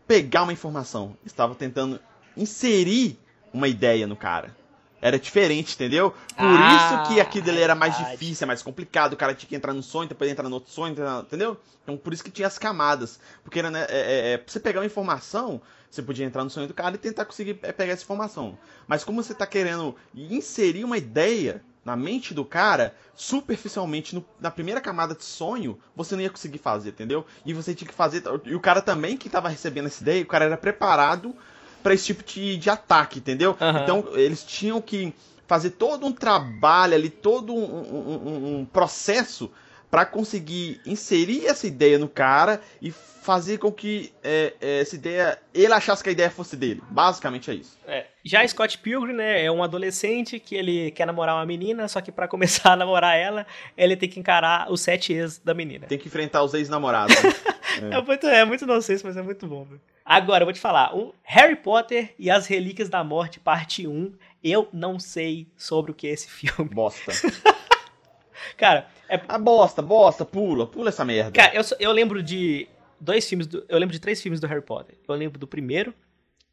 pegar uma informação, estavam tentando inserir uma ideia no cara. Era diferente, entendeu? Por Ah, isso que aquilo dele era mais verdade. difícil, é mais complicado. O cara tinha que entrar num sonho, depois entrar no outro sonho, entendeu? Então por isso que tinha as camadas. Porque era, né, é, é, é, pra você pegar uma informação, você podia entrar no sonho do cara e tentar conseguir é, pegar essa informação. Mas como você tá querendo inserir uma ideia na mente do cara, superficialmente, no- na primeira camada de sonho, você não ia conseguir fazer, entendeu? E você tinha que fazer. E o cara também que tava recebendo essa ideia, o cara era preparado pra esse tipo de, de ataque, entendeu? Aham. Então eles tinham que fazer todo um trabalho ali, todo um, um- um- processo pra conseguir inserir essa ideia no cara e fazer com que é, é, essa ideia ele achasse que a ideia fosse dele. Basicamente é isso. É. Já Scott Pilgrim, né, é um adolescente que ele quer namorar uma menina, só que pra [laughs] começar a namorar ela, ele tem que encarar os sete ex da menina. Tem que enfrentar os ex-namorados. né? [laughs] É muito, é muito nonsense, mas é muito bom. Agora, eu vou te falar, o Harry Potter e as Relíquias da Morte, parte 1, eu não sei sobre o que é esse filme. bosta. [laughs] Cara, é, A bosta, bosta, pula, pula essa merda. cara eu, eu lembro de dois filmes, do- eu lembro de três filmes do Harry Potter. Eu lembro do primeiro,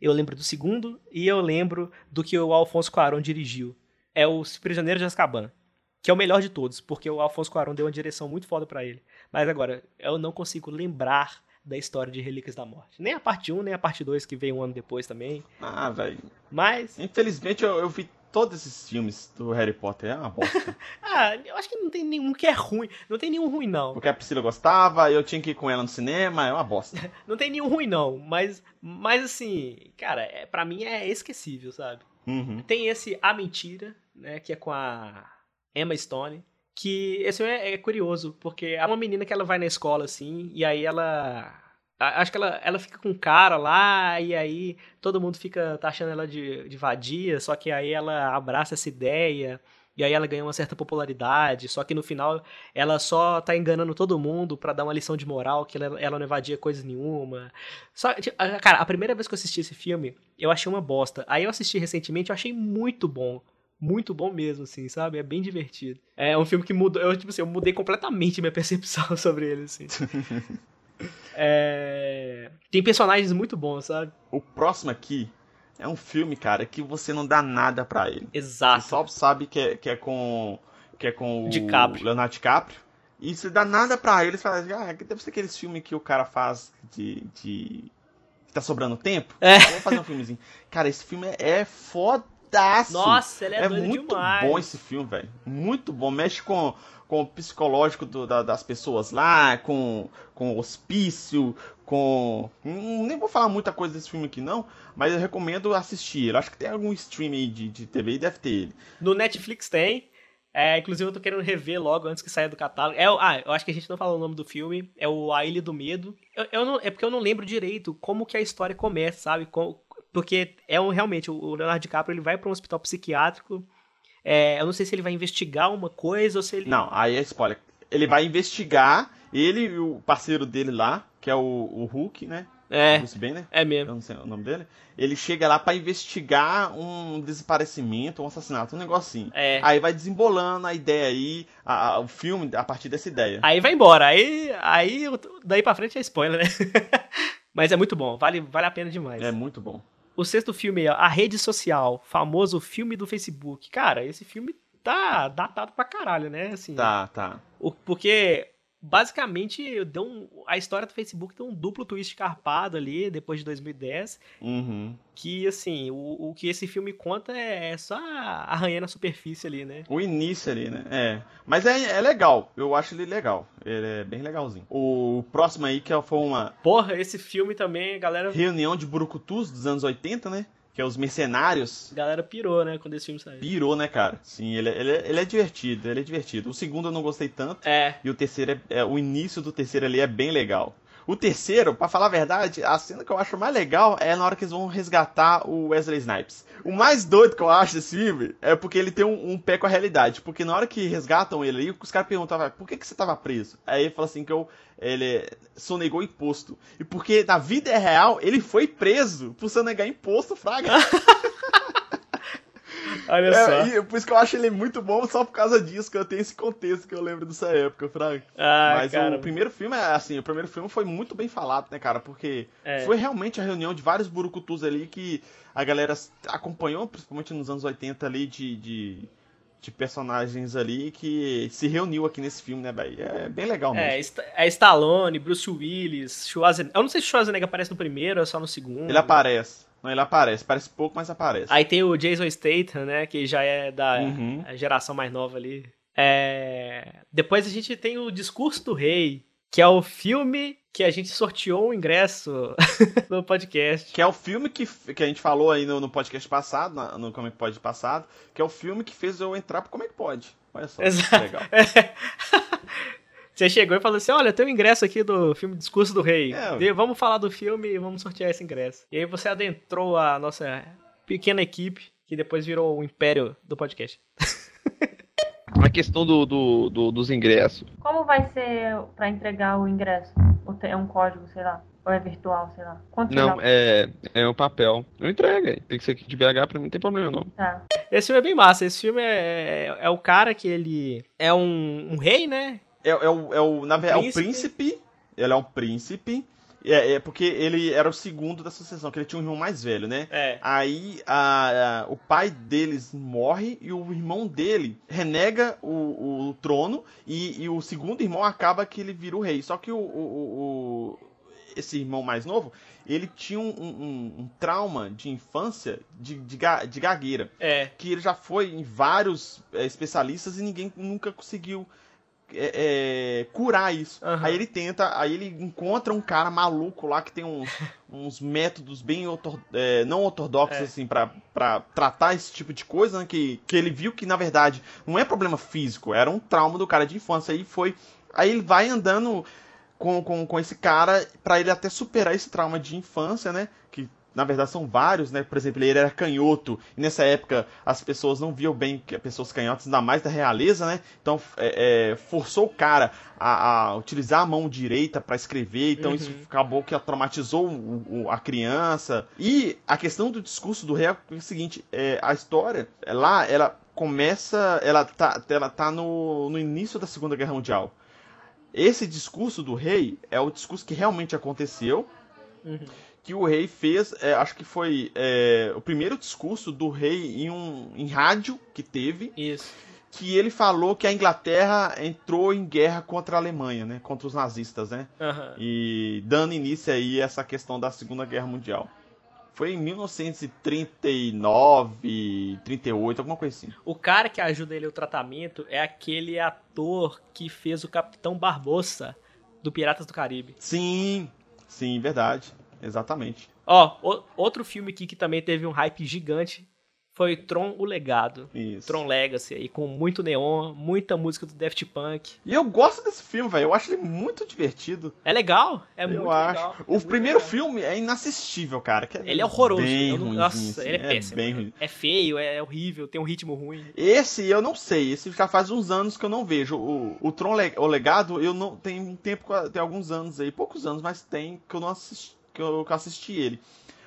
eu lembro do segundo, e eu lembro do que o Alfonso Cuarón dirigiu. É o Prisioneiro de Azkaban. Que é o melhor de todos, porque o Alfonso Cuarón deu uma direção muito foda pra ele. Mas agora, eu não consigo lembrar da história de Relíquias da Morte. Nem a parte 1, nem a parte 2, que veio um ano depois também. Ah, velho. Mas, Infelizmente eu, eu vi todos esses filmes do Harry Potter. É uma bosta. [laughs] ah, eu acho que não tem nenhum que é ruim. Não tem nenhum ruim, não. Porque a Priscila gostava, eu tinha que ir com ela no cinema, é uma bosta. [laughs] Não tem nenhum ruim, não. Mas, mas assim, cara, é, pra mim é esquecível, sabe? Uhum. Tem esse A Mentira, né, que é com a Emma Stone. Que esse é, é curioso, porque é uma menina que ela vai na escola, assim, e aí ela. Acho que ela, ela fica com um cara lá, e aí todo mundo fica taxando ela de, de vadia, só que aí ela abraça essa ideia, e aí ela ganha uma certa popularidade, só que no final ela só tá enganando todo mundo pra dar uma lição de moral, que ela, ela não evadia coisa nenhuma. Só, tipo, cara, a primeira vez que eu assisti esse filme, eu achei uma bosta. Aí eu assisti recentemente, eu achei muito bom. Muito bom mesmo, assim, sabe? É bem divertido. É um filme que mudou. Eu, tipo assim, eu mudei completamente minha [laughs] percepção sobre ele, assim. [laughs] É, Tem personagens muito bons, sabe? O próximo aqui é um filme, cara, que você não dá nada pra ele. Você Exato. só sabe que é, que é com. Que é com o DiCaprio. Leonardo DiCaprio. E você dá nada pra eles, fala assim, ah, deve ser aqueles filmes que o cara faz de. de... tá sobrando tempo. É. Vamos fazer um filmezinho. Cara, esse filme é fodaço. Nossa, ele é, é doido muito demais. bom esse filme, velho. Muito bom. Mexe com, com o psicológico do- da- das pessoas lá, com, com o hospício, com. Hum, nem vou falar muita coisa desse filme aqui, não, mas eu recomendo assistir. Eu acho que tem algum stream aí de, de TV e deve ter ele. No Netflix tem. É, inclusive eu tô querendo rever logo antes que saia do catálogo. É, o- ah, eu acho que a gente não falou o nome do filme. É o A Ilha do Medo. Eu, eu não- é porque eu não lembro direito como que a história começa, sabe? Com- porque é um realmente o Leonardo DiCaprio ele vai para um hospital psiquiátrico. É, eu não sei se ele vai investigar uma coisa ou se ele Não, aí é spoiler. Ele vai investigar, ele e o parceiro dele lá, que é o, o Hulk, né? é Bruce Banner. é eu mesmo. não sei o nome dele, ele chega lá pra investigar um desaparecimento, um assassinato, um negocinho. É. Aí vai desembolando a ideia aí, a- a- o filme a partir dessa ideia. Aí vai embora. Aí, aí daí pra frente é spoiler, né? [laughs] Mas é muito bom, vale, vale a pena demais. É muito bom. O sexto filme A Rede Social, famoso filme do Facebook. Cara, esse filme tá datado pra caralho, né? Assim, Tá, tá. o- porque basicamente deu um- a história do Facebook deu um duplo twist carpado ali depois de 2010. Uhum. Que assim, o, o que esse filme conta é, é só arranhando a superfície ali, né? O início ali, né? É. Mas é, é legal. Eu acho ele legal. Ele é bem legalzinho. O próximo aí, que foi uma Porra, esse filme também, galera, reunião de burucutus dos anos 80, né? Que é os mercenários. a galera pirou, né, quando esse filme saiu. Pirou, né, cara? Sim, ele, é- ele, é- ele é divertido, ele é divertido. O segundo eu não gostei tanto. É, E o terceiro é, é- o início do terceiro ali é bem legal. O terceiro, pra falar a verdade, a cena que eu acho mais legal é na hora que eles vão resgatar o Wesley Snipes. O mais doido que eu acho desse filme é porque ele tem um, um pé com a realidade. Porque na hora que resgatam ele aí, os caras perguntam, "Ah, por que, que você tava preso? Aí ele fala assim que eu, ele sonegou imposto. E porque na vida real ele foi preso por sonegar imposto, fraga. [laughs] olha só. É, e por isso que eu acho ele muito bom, só por causa disso, que eu tenho esse contexto que eu lembro dessa época, fraga. Ah, Mas cara, o primeiro filme é assim, o primeiro filme foi muito bem falado, né, cara? Porque É. foi realmente a reunião de vários burucutus ali que a galera acompanhou, principalmente nos anos 80 ali, de, de, de personagens ali que se reuniu aqui nesse filme, né, velho? É bem legal mesmo. É, é Stallone, Bruce Willis, Schwarzenegger. Eu não sei se Schwarzenegger aparece no primeiro ou só no segundo. Ele aparece. Não, ele aparece. Parece pouco, mas aparece. Aí tem o Jason Statham, né? Que já é da Uhum. geração mais nova ali. É... Depois a gente tem o Discurso do Rei, que é o filme que a gente sorteou o ingresso [laughs] no podcast. Que é o filme que, que a gente falou aí no, no podcast passado, na- no Comic Pod passado, que é o filme que fez eu entrar pro Comic Pod. Olha só, que Exato. legal. [laughs] Você chegou e falou assim: Olha, tem o ingresso aqui do filme Discurso do Rei. É, Vamos falar do filme e vamos sortear esse ingresso. E aí você adentrou a nossa pequena equipe, que depois virou o império do podcast. [laughs] A questão do, do- do- dos ingressos. Como vai ser pra entregar o ingresso? É um código, sei lá? Ou é virtual, sei lá? Quanto Não, será? é, é um papel. Não entrega. hein? Tem que ser aqui de BH pra mim, não tem problema não. Tá. Esse filme é bem massa. Esse filme é, é, é o cara que ele é um, um rei, né? É, é o, é o, na verdade, é o Príncipe. Ele é um príncipe. É, é porque ele era o segundo da sucessão, que ele tinha um irmão mais velho, né? É. Aí a- a- o pai deles morre e o irmão dele renega o, o trono e, e o segundo irmão acaba que ele vira o rei. Só que o, o- o- o- esse irmão mais novo, ele tinha um, um- um trauma de infância de, de, ga- de gagueira. É. Que ele já foi em vários é, especialistas e ninguém nunca conseguiu é, é, curar isso. Aham. Aí ele tenta, aí ele encontra um cara maluco lá que tem uns, uns métodos bem é, não ortodoxos, É. assim, pra, pra tratar esse tipo de coisa, né? Que, que ele viu que, na verdade, não é problema físico, era um trauma do cara de infância. Aí foi. Aí ele vai andando com, com, com esse cara pra ele até superar esse trauma de infância, né? Que na verdade são vários, né? Por exemplo, ele era canhoto e nessa época as pessoas não viam bem que pessoas canhotas, ainda mais da realeza, né? Então é, é, forçou o cara a, a utilizar a mão direita pra escrever, então Uhum. isso acabou que traumatizou o- o- a criança. E a questão do discurso do rei é o seguinte: é, a história lá ela começa, ela tá, ela tá no, no início da Segunda Guerra Mundial. Esse discurso do rei é o discurso que realmente aconteceu, Uhum. Que o rei fez, é, acho que foi é, o primeiro discurso do rei em um em rádio que teve, Isso. que ele falou que a Inglaterra entrou em guerra contra a Alemanha, né? Contra os nazistas, né? Aham. E dando início aí a essa questão da Segunda Guerra Mundial. Foi em 1939, 38, alguma coisa assim. O cara que ajuda ele no tratamento é aquele ator que fez o Capitão Barbosa do Piratas do Caribe. Sim, sim, verdade. Exatamente. Ó, o- outro filme aqui que também teve um hype gigante foi Tron o Legado. Isso. Tron Legacy aí, com muito neon, muita música do Daft Punk. E eu gosto desse filme, velho. Eu acho ele muito divertido. É legal, é muito eu acho. legal. O É muito primeiro legal. filme é inassistível, cara. que Ele é horroroso. Bem não- ruimzinho, nossa, assim, ele é péssimo. bem ruim. É feio, é horrível, tem um ritmo ruim. Esse eu não sei. Esse já faz uns anos que eu não vejo. O, o Tron Le- o Legado, eu não. Tem um tempo, tem alguns anos aí, poucos anos, mas tem que eu não assisti, que eu, que eu assisti ele.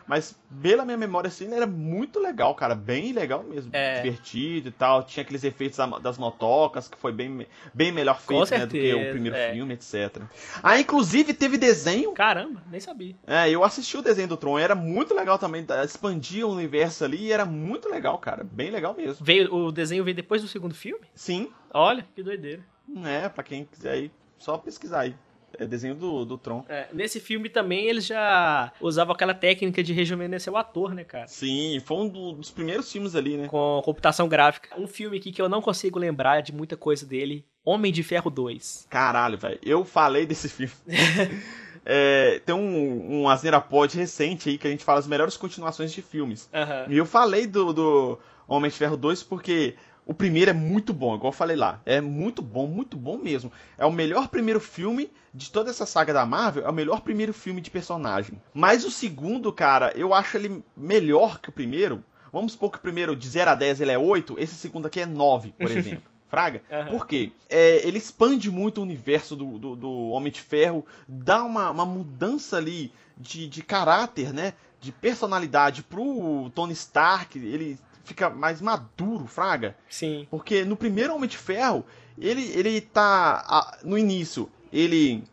Mas pela minha memória, assim, ele era muito legal, cara. Bem legal mesmo. É. Divertido e tal. Tinha aqueles efeitos da- das motocas, que foi bem, bem melhor feito né, do que o certeza, primeiro é. filme, etc. Ah, inclusive teve desenho. Caramba, nem sabia. É, eu assisti o desenho do Tron. Era muito legal também. Expandia o universo ali e era muito legal, cara. Bem legal mesmo. Veio, o desenho veio depois do segundo filme? Sim, Olha, que doideira. É, pra quem quiser aí, só pesquisar aí. É desenho do, do Tron. É, nesse filme também eles já usavam aquela técnica de rejuvenescer o ator, né, cara? Sim, foi um do- dos primeiros filmes ali, né? Com computação gráfica. Um filme aqui que eu não consigo lembrar de muita coisa dele. Homem de Ferro 2. Caralho, velho. Eu falei desse filme. [laughs] É, tem um, um Asneira Pod recente aí que a gente fala as melhores continuações de filmes. Aham. E eu falei do, do Homem de Ferro 2 porque o primeiro é muito bom, igual eu falei lá. É muito bom, muito bom mesmo. É o melhor primeiro filme de toda essa saga da Marvel, é o melhor primeiro filme de personagem. Mas o segundo, cara, eu acho ele melhor que o primeiro. Vamos supor que o primeiro de 0 a 10 ele é 8, esse segundo aqui é 9, por [laughs] exemplo. Fraga? Aham. Por quê? É, ele expande muito o universo do, do, do Homem de Ferro, dá uma, uma mudança ali de, de caráter, né? De personalidade pro Tony Stark, ele fica mais maduro, Fraga. Sim. Porque no primeiro Homem de Ferro, ele, ele tá. no início, ele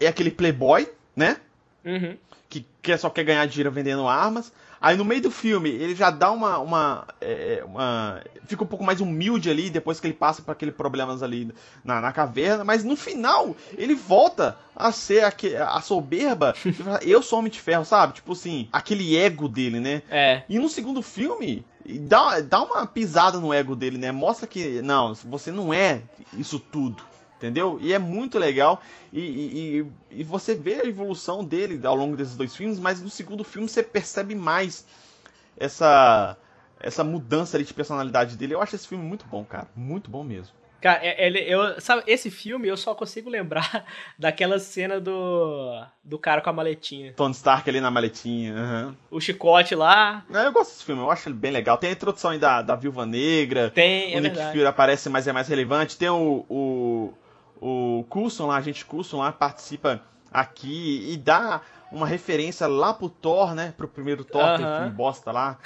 é aquele playboy, né? Uhum. que quer, só quer ganhar dinheiro vendendo armas. Aí no meio do filme ele já dá uma. uma, é, uma fica um pouco mais humilde ali depois que ele passa por aqueles problemas ali na, na caverna. Mas no final ele volta a ser aque- a soberba. [laughs] Eu sou homem de ferro, sabe? Tipo assim, aquele ego dele, né? É. E no segundo filme, dá, dá uma pisada no ego dele, né? Mostra que, não, você não é isso tudo. Entendeu? E é muito legal. E, e, e- e você vê a evolução dele ao longo desses dois filmes, mas no segundo filme você percebe mais essa essa mudança ali de personalidade dele. Eu acho esse filme muito bom, cara. Muito bom mesmo. Cara, é- ele, eu, sabe, esse filme eu só consigo lembrar [laughs] daquela cena do, do cara com a maletinha. Tony Stark ali na maletinha. aham. O chicote lá. É, Eu gosto desse filme, eu acho ele bem legal. Tem a introdução aí da, da Viúva Negra. Tem, é o Nick verdade. Fury aparece, mas é mais relevante. Tem o, o, o Coulson lá, a gente Coulson lá, participa aqui e dá uma referência lá pro Thor, né? Pro primeiro Thor, aquele Aham. filme bosta lá.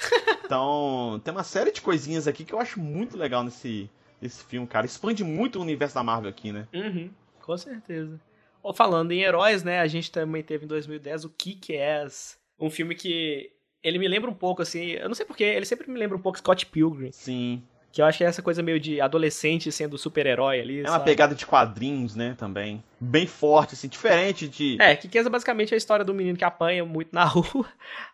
Então, tem uma série de coisinhas aqui que eu acho muito legal nesse, nesse filme, cara. Expande muito o universo da Marvel aqui, né? Uhum, com certeza. Ó, falando em heróis, né? A gente também teve em 2010 o Kick-Ass. Um filme que ele me lembra um pouco, assim... Eu não sei porquê, ele sempre me lembra um pouco Scott Pilgrim. Sim. Que eu acho que é essa coisa meio de adolescente sendo super-herói ali, É uma sabe? pegada de quadrinhos, né, também. Bem forte, assim, diferente de... É, é basicamente a história do menino que apanha muito na [laughs] rua.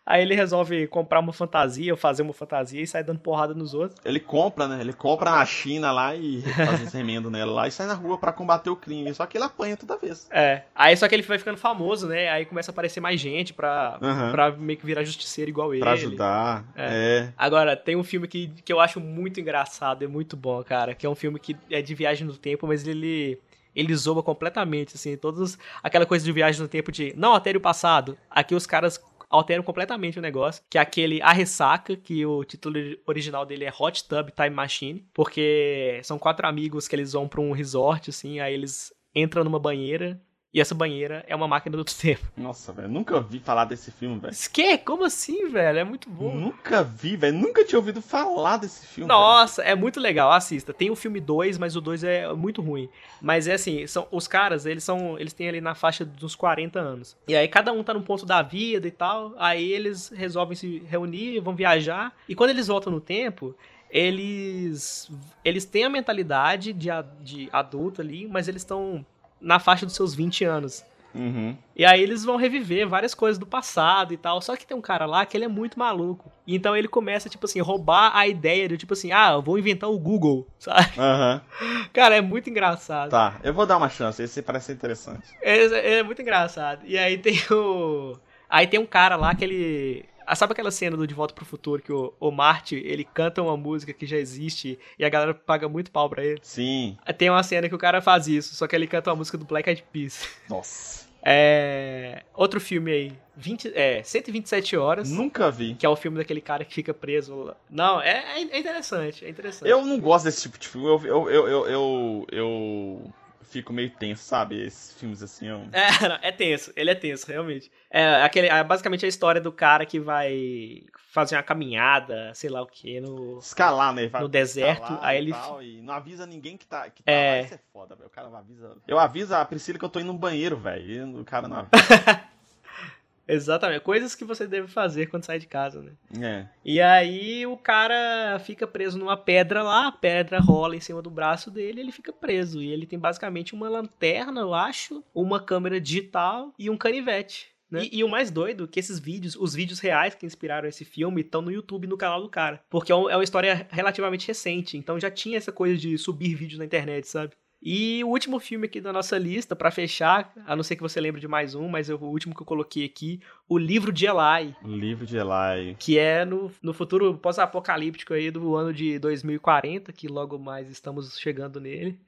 Aí ele resolve comprar uma fantasia, ou fazer uma fantasia e sai dando porrada nos outros. Ele compra, né? Ele compra na China lá e faz esse remendo nela lá e sai na rua pra combater o crime. Só que ele apanha toda vez. É. Aí só que ele vai ficando famoso, né? Aí começa a aparecer mais gente pra, Aham. pra meio que virar justiceiro igual ele. Pra ajudar. É. Agora, tem um filme que, que eu acho muito engraçado, é muito bom, cara. Que é um filme que é de viagem no tempo, mas ele. Ele zoa completamente, assim, todos. Aquela coisa de viagem no tempo de não altere o passado. Aqui os caras alteram completamente o negócio. Que é aquele A Ressaca, que o título original dele é Hot Tub Time Machine. Porque são quatro amigos que eles vão pra um resort, assim, aí eles entram numa banheira. E essa banheira é uma máquina do [laughs] tempo. Nossa, velho. Nunca ouvi falar desse filme, velho. Que? Como assim, velho? É muito bom. Nunca vi, velho. Nunca tinha ouvido falar desse filme. Nossa, é muito legal, assista. Tem o filme 2, mas o 2 é muito ruim. Mas é assim, são os caras, eles são, eles têm ali na faixa dos 40 anos. E aí cada um tá num ponto da vida e tal, aí eles resolvem se reunir, vão viajar, e quando eles voltam no tempo, eles eles têm a mentalidade de, de adulto ali, mas eles estão na faixa dos seus 20 anos. Uhum. E aí eles vão reviver várias coisas do passado e tal. Só que tem um cara lá que ele é muito maluco. E então ele começa, tipo assim, roubar a ideia de, tipo assim, ah, eu vou inventar o Google, [laughs] sabe? Aham. Cara, é muito engraçado. Tá, eu vou dar uma chance, esse parece interessante. É, é muito engraçado. E aí tem o. Aí tem um cara lá que ele. Ah, sabe aquela cena do De Volta pro Futuro que o, o Marty, ele canta uma música que já existe e a galera paga muito pau pra ele? Sim. Tem uma cena que o cara faz isso, só que ele canta uma música do Black Eyed Peas. [laughs] Nossa. É. Outro filme aí, 20, é, 127 horas. Nunca vi. Que é o filme daquele cara que fica preso lá. Não, é, é interessante, é interessante. Eu não gosto desse tipo de filme. Eu, eu, eu, eu, eu, eu fico meio tenso, sabe? Esses filmes assim. Eu... É, [laughs] não, é tenso, ele é tenso, realmente. É, aquele, é basicamente a história do cara que vai fazer uma caminhada, sei lá o que, no. Escalar, né? Vai No deserto, aí ele- tal, e não avisa ninguém que tá, que tá É. lá. Isso é foda, velho. O cara não avisa. Eu aviso a Priscila que eu tô indo no banheiro, velho. E o cara não avisa. [laughs] Exatamente, coisas que você deve fazer quando sai de casa, né? é. E aí o cara fica preso numa pedra lá, a pedra rola em cima do braço dele, ele fica preso. E ele tem basicamente uma lanterna, eu acho, uma câmera digital e um canivete. Né? E, e o mais doido é que esses vídeos, os vídeos reais que inspiraram esse filme, estão no YouTube no canal do cara. Porque é é uma história relativamente recente, então já tinha essa coisa de subir vídeos na internet, sabe? E o último filme aqui da nossa lista, pra fechar, a não ser que você lembre de mais um, mas eu- o último que eu coloquei aqui, o livro de Eli O livro de Eli. que é no, no futuro pós-apocalíptico aí do ano de 2040, que logo mais estamos chegando nele,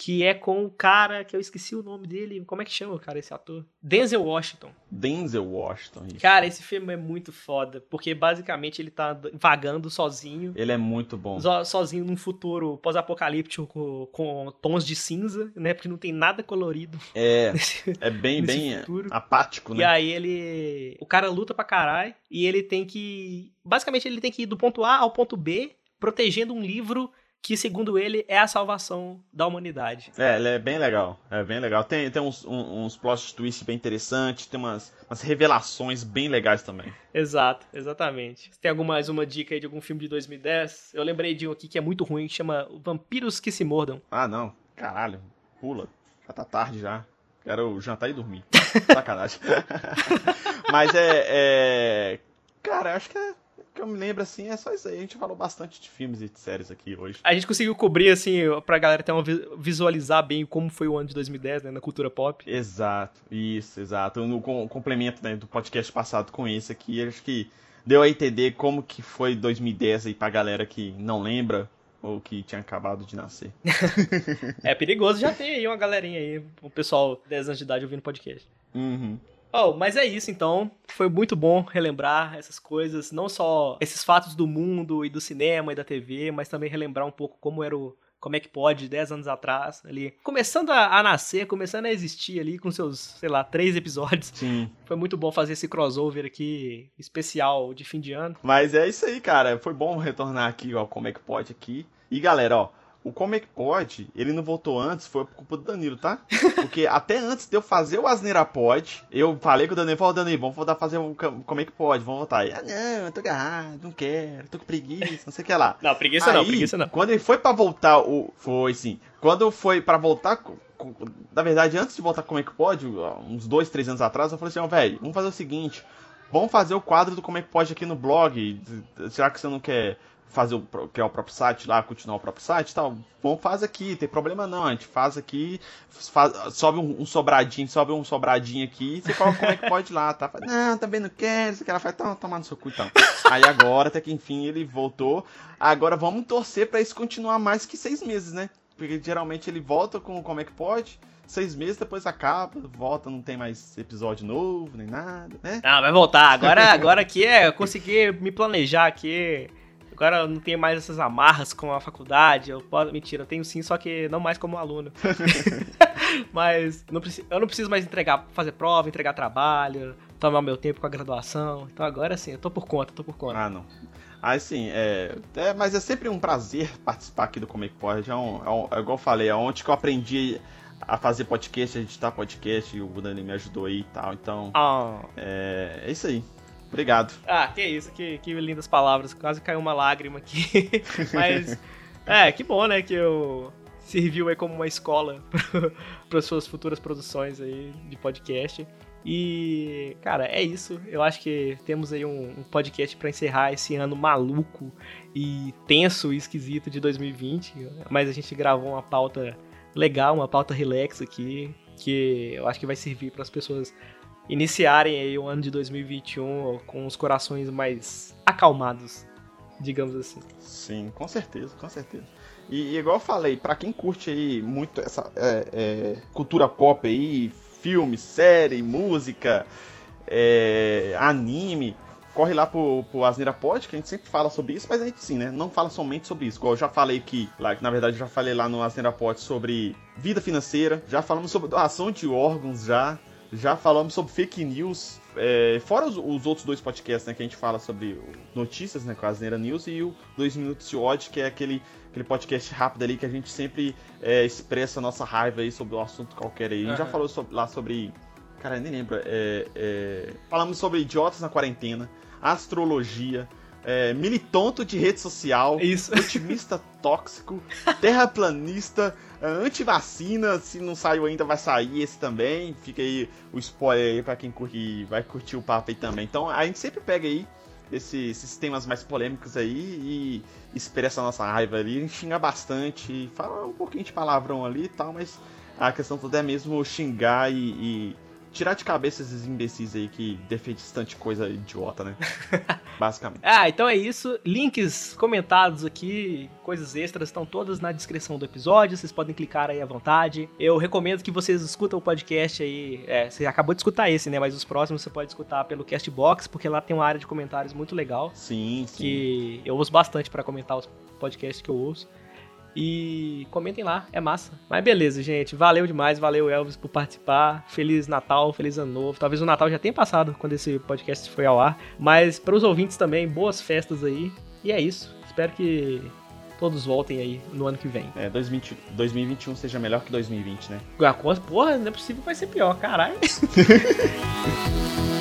que é com o cara que eu esqueci o nome dele, como é que chama, cara, esse ator? Denzel Washington. Denzel Washington. isso. Cara, esse filme é muito foda, porque basicamente ele tá and- vagando sozinho, Ele é muito bom. so- sozinho num futuro pós-apocalíptico com, com tons de cinza, né, porque não tem nada colorido [laughs] É, nesse, é bem, bem futuro. apático, E né? aí ele. O cara luta pra caralho e ele tem que. Basicamente, ele tem que ir do ponto A ao ponto B, protegendo um livro que, segundo ele, é a salvação da humanidade. É, ele é bem legal. É bem legal. Tem, tem uns, uns plot twists bem interessantes, tem umas, umas revelações bem legais também. Exato, exatamente. Você tem alguma, mais uma dica aí de algum filme de 2010? Eu lembrei de um aqui que é muito ruim, que chama Vampiros que se Mordam. Ah, não. Caralho. Pula. Já tá tarde já. Quero jantar e dormir. [laughs] Sacanagem. [laughs] Mas é, é. Cara, acho que é. Que eu me lembro assim, é só isso aí. A gente falou bastante de filmes e de séries aqui hoje. A gente conseguiu cobrir, assim, pra galera ter uma vi- visualizar bem como foi o ano de 2010, né, na cultura pop. Exato, isso, exato. No com- complemento né, do podcast passado com esse aqui, acho que deu a entender como que foi 2010 aí pra galera que não lembra ou que tinha acabado de nascer. [laughs] É perigoso já ter aí uma galerinha aí, o pessoal de 10 anos de idade ouvindo podcast. Uhum. Oh, mas é isso então. Foi muito bom relembrar essas coisas, não só esses fatos do mundo e do cinema e da TV, mas também relembrar um pouco como era o como é que pode 10 anos atrás, ali, começando a, a nascer, começando a existir ali com seus, sei lá, três episódios. Sim. Foi muito bom fazer esse crossover aqui especial de fim de ano. Mas é isso aí, cara. Foi bom retornar aqui ao Como é que pode aqui. E galera, ó, o Como é que pode, ele não voltou antes, foi por culpa do Danilo, tá? Porque [laughs] até antes de eu fazer o Asneira Pod, eu falei com o Danilo, falou, Danilo, vamos voltar a fazer o é que pode, vamos voltar. Ele, ah, não, eu tô agarrado, não quero, tô com preguiça, não sei o que lá. Não, preguiça não, preguiça não. Quando ele foi pra voltar, o. Foi sim. Quando foi pra voltar. Na verdade, antes de voltar como é que pode, ó, uns dois, três anos atrás, eu falei assim, ó, velho, vamos fazer o seguinte. Vamos fazer o quadro do como é que pode aqui no blog. Será que você não quer fazer o, criar o próprio site lá, continuar o próprio site tal? Vamos fazer aqui, tem problema não. A gente faz aqui, faz- sobe um, um sobradinho, sobe um sobradinho aqui, você coloca como é que pode lá, tá? Fala, não, também não quero, isso que ela faz, então, tomar no seu cu então. Aí agora, até que enfim, ele voltou. Agora vamos torcer pra isso continuar mais que seis meses, né? Porque geralmente ele volta com como é que pode. Seis meses depois acaba, volta, não tem mais episódio novo, nem nada, né? Ah, vai voltar. Agora, agora aqui é eu consegui me planejar aqui. Agora eu não tenho mais essas amarras com a faculdade. Eu posso, mentira, eu tenho sim, só que não mais como aluno. [laughs] [laughs] Mas não preci- eu não preciso mais entregar, fazer prova, entregar trabalho, tomar meu tempo com a graduação. Então agora sim, eu tô por conta, tô por conta. Ah, não. Aí sim, é, é. Mas é sempre um prazer participar aqui do Como que pode. É, um, é, um- é igual eu falei, é onde que eu aprendi a fazer podcast, a editar podcast, e o Dani me ajudou aí e tal. Então, Ah, é, é isso aí. Obrigado. Ah, que isso, que, que lindas palavras. Quase caiu uma lágrima aqui. [laughs] Mas, é, que bom, né, que eu serviu aí como uma escola [laughs] para suas futuras produções aí de podcast. E, cara, é isso. Eu acho que temos aí um, um podcast para encerrar esse ano maluco e tenso e esquisito de 2020. Mas a gente gravou uma pauta legal, uma pauta relax aqui, que eu acho que vai servir para as pessoas iniciarem aí o ano de 2021 com os corações mais acalmados, digamos assim. Sim, com certeza, com certeza. E, e igual eu falei, para quem curte aí muito essa é, é, cultura pop aí, filme, série, música, é, anime, corre lá pro, pro Asneira Pod, que a gente sempre fala sobre isso, mas a gente sim, né? Não fala somente sobre isso. Igual eu já falei que, lá, na verdade, eu já falei lá no Asneira Pod sobre vida financeira, já falamos sobre doação de órgãos já, já falamos sobre fake news, é, fora os, os, outros dois podcasts, né, que a gente fala sobre notícias, né, com a Asneira News e o 2 Minutos de Odd, que é aquele, aquele podcast rápido ali que a gente sempre é, expressa a nossa raiva aí sobre um assunto qualquer aí. A gente uhum. já falou sobre, lá sobre, cara, eu nem lembro, é, é, falamos sobre idiotas na quarentena, astrologia, é, militonto de rede social, Isso. otimista tóxico, terraplanista, [laughs] antivacina, se não saiu ainda vai sair esse também. Fica aí o spoiler aí pra quem curte, vai curtir o papo aí também. Então a gente sempre pega aí esse, esses temas mais polêmicos aí e expressa a nossa raiva ali, a gente xinga bastante, fala um pouquinho de palavrão ali e tal, mas a questão toda é mesmo xingar e, e tirar de cabeça esses imbecis aí que defendem tanta coisa idiota, né? [laughs] Basicamente. Ah, então é isso. Links comentados aqui, coisas extras, estão todas na descrição do episódio. Vocês podem clicar aí à vontade. Eu recomendo que vocês escutem o podcast aí. É, você acabou de escutar esse, né? Mas os próximos você pode escutar pelo Castbox, porque lá tem uma área de comentários muito legal. Sim, sim. Que eu uso bastante para comentar os podcasts que eu ouço. E comentem lá, é massa. Mas beleza, gente. Valeu demais, valeu Elvis por participar. Feliz Natal, feliz Ano Novo. Talvez o Natal já tenha passado quando esse podcast foi ao ar. Mas para os ouvintes também, boas festas aí. E é isso. Espero que todos voltem aí no ano que vem. É, 2020, 2021 seja melhor que 2020, né? Ah, porra, não é possível que vai ser pior, caralho. [laughs]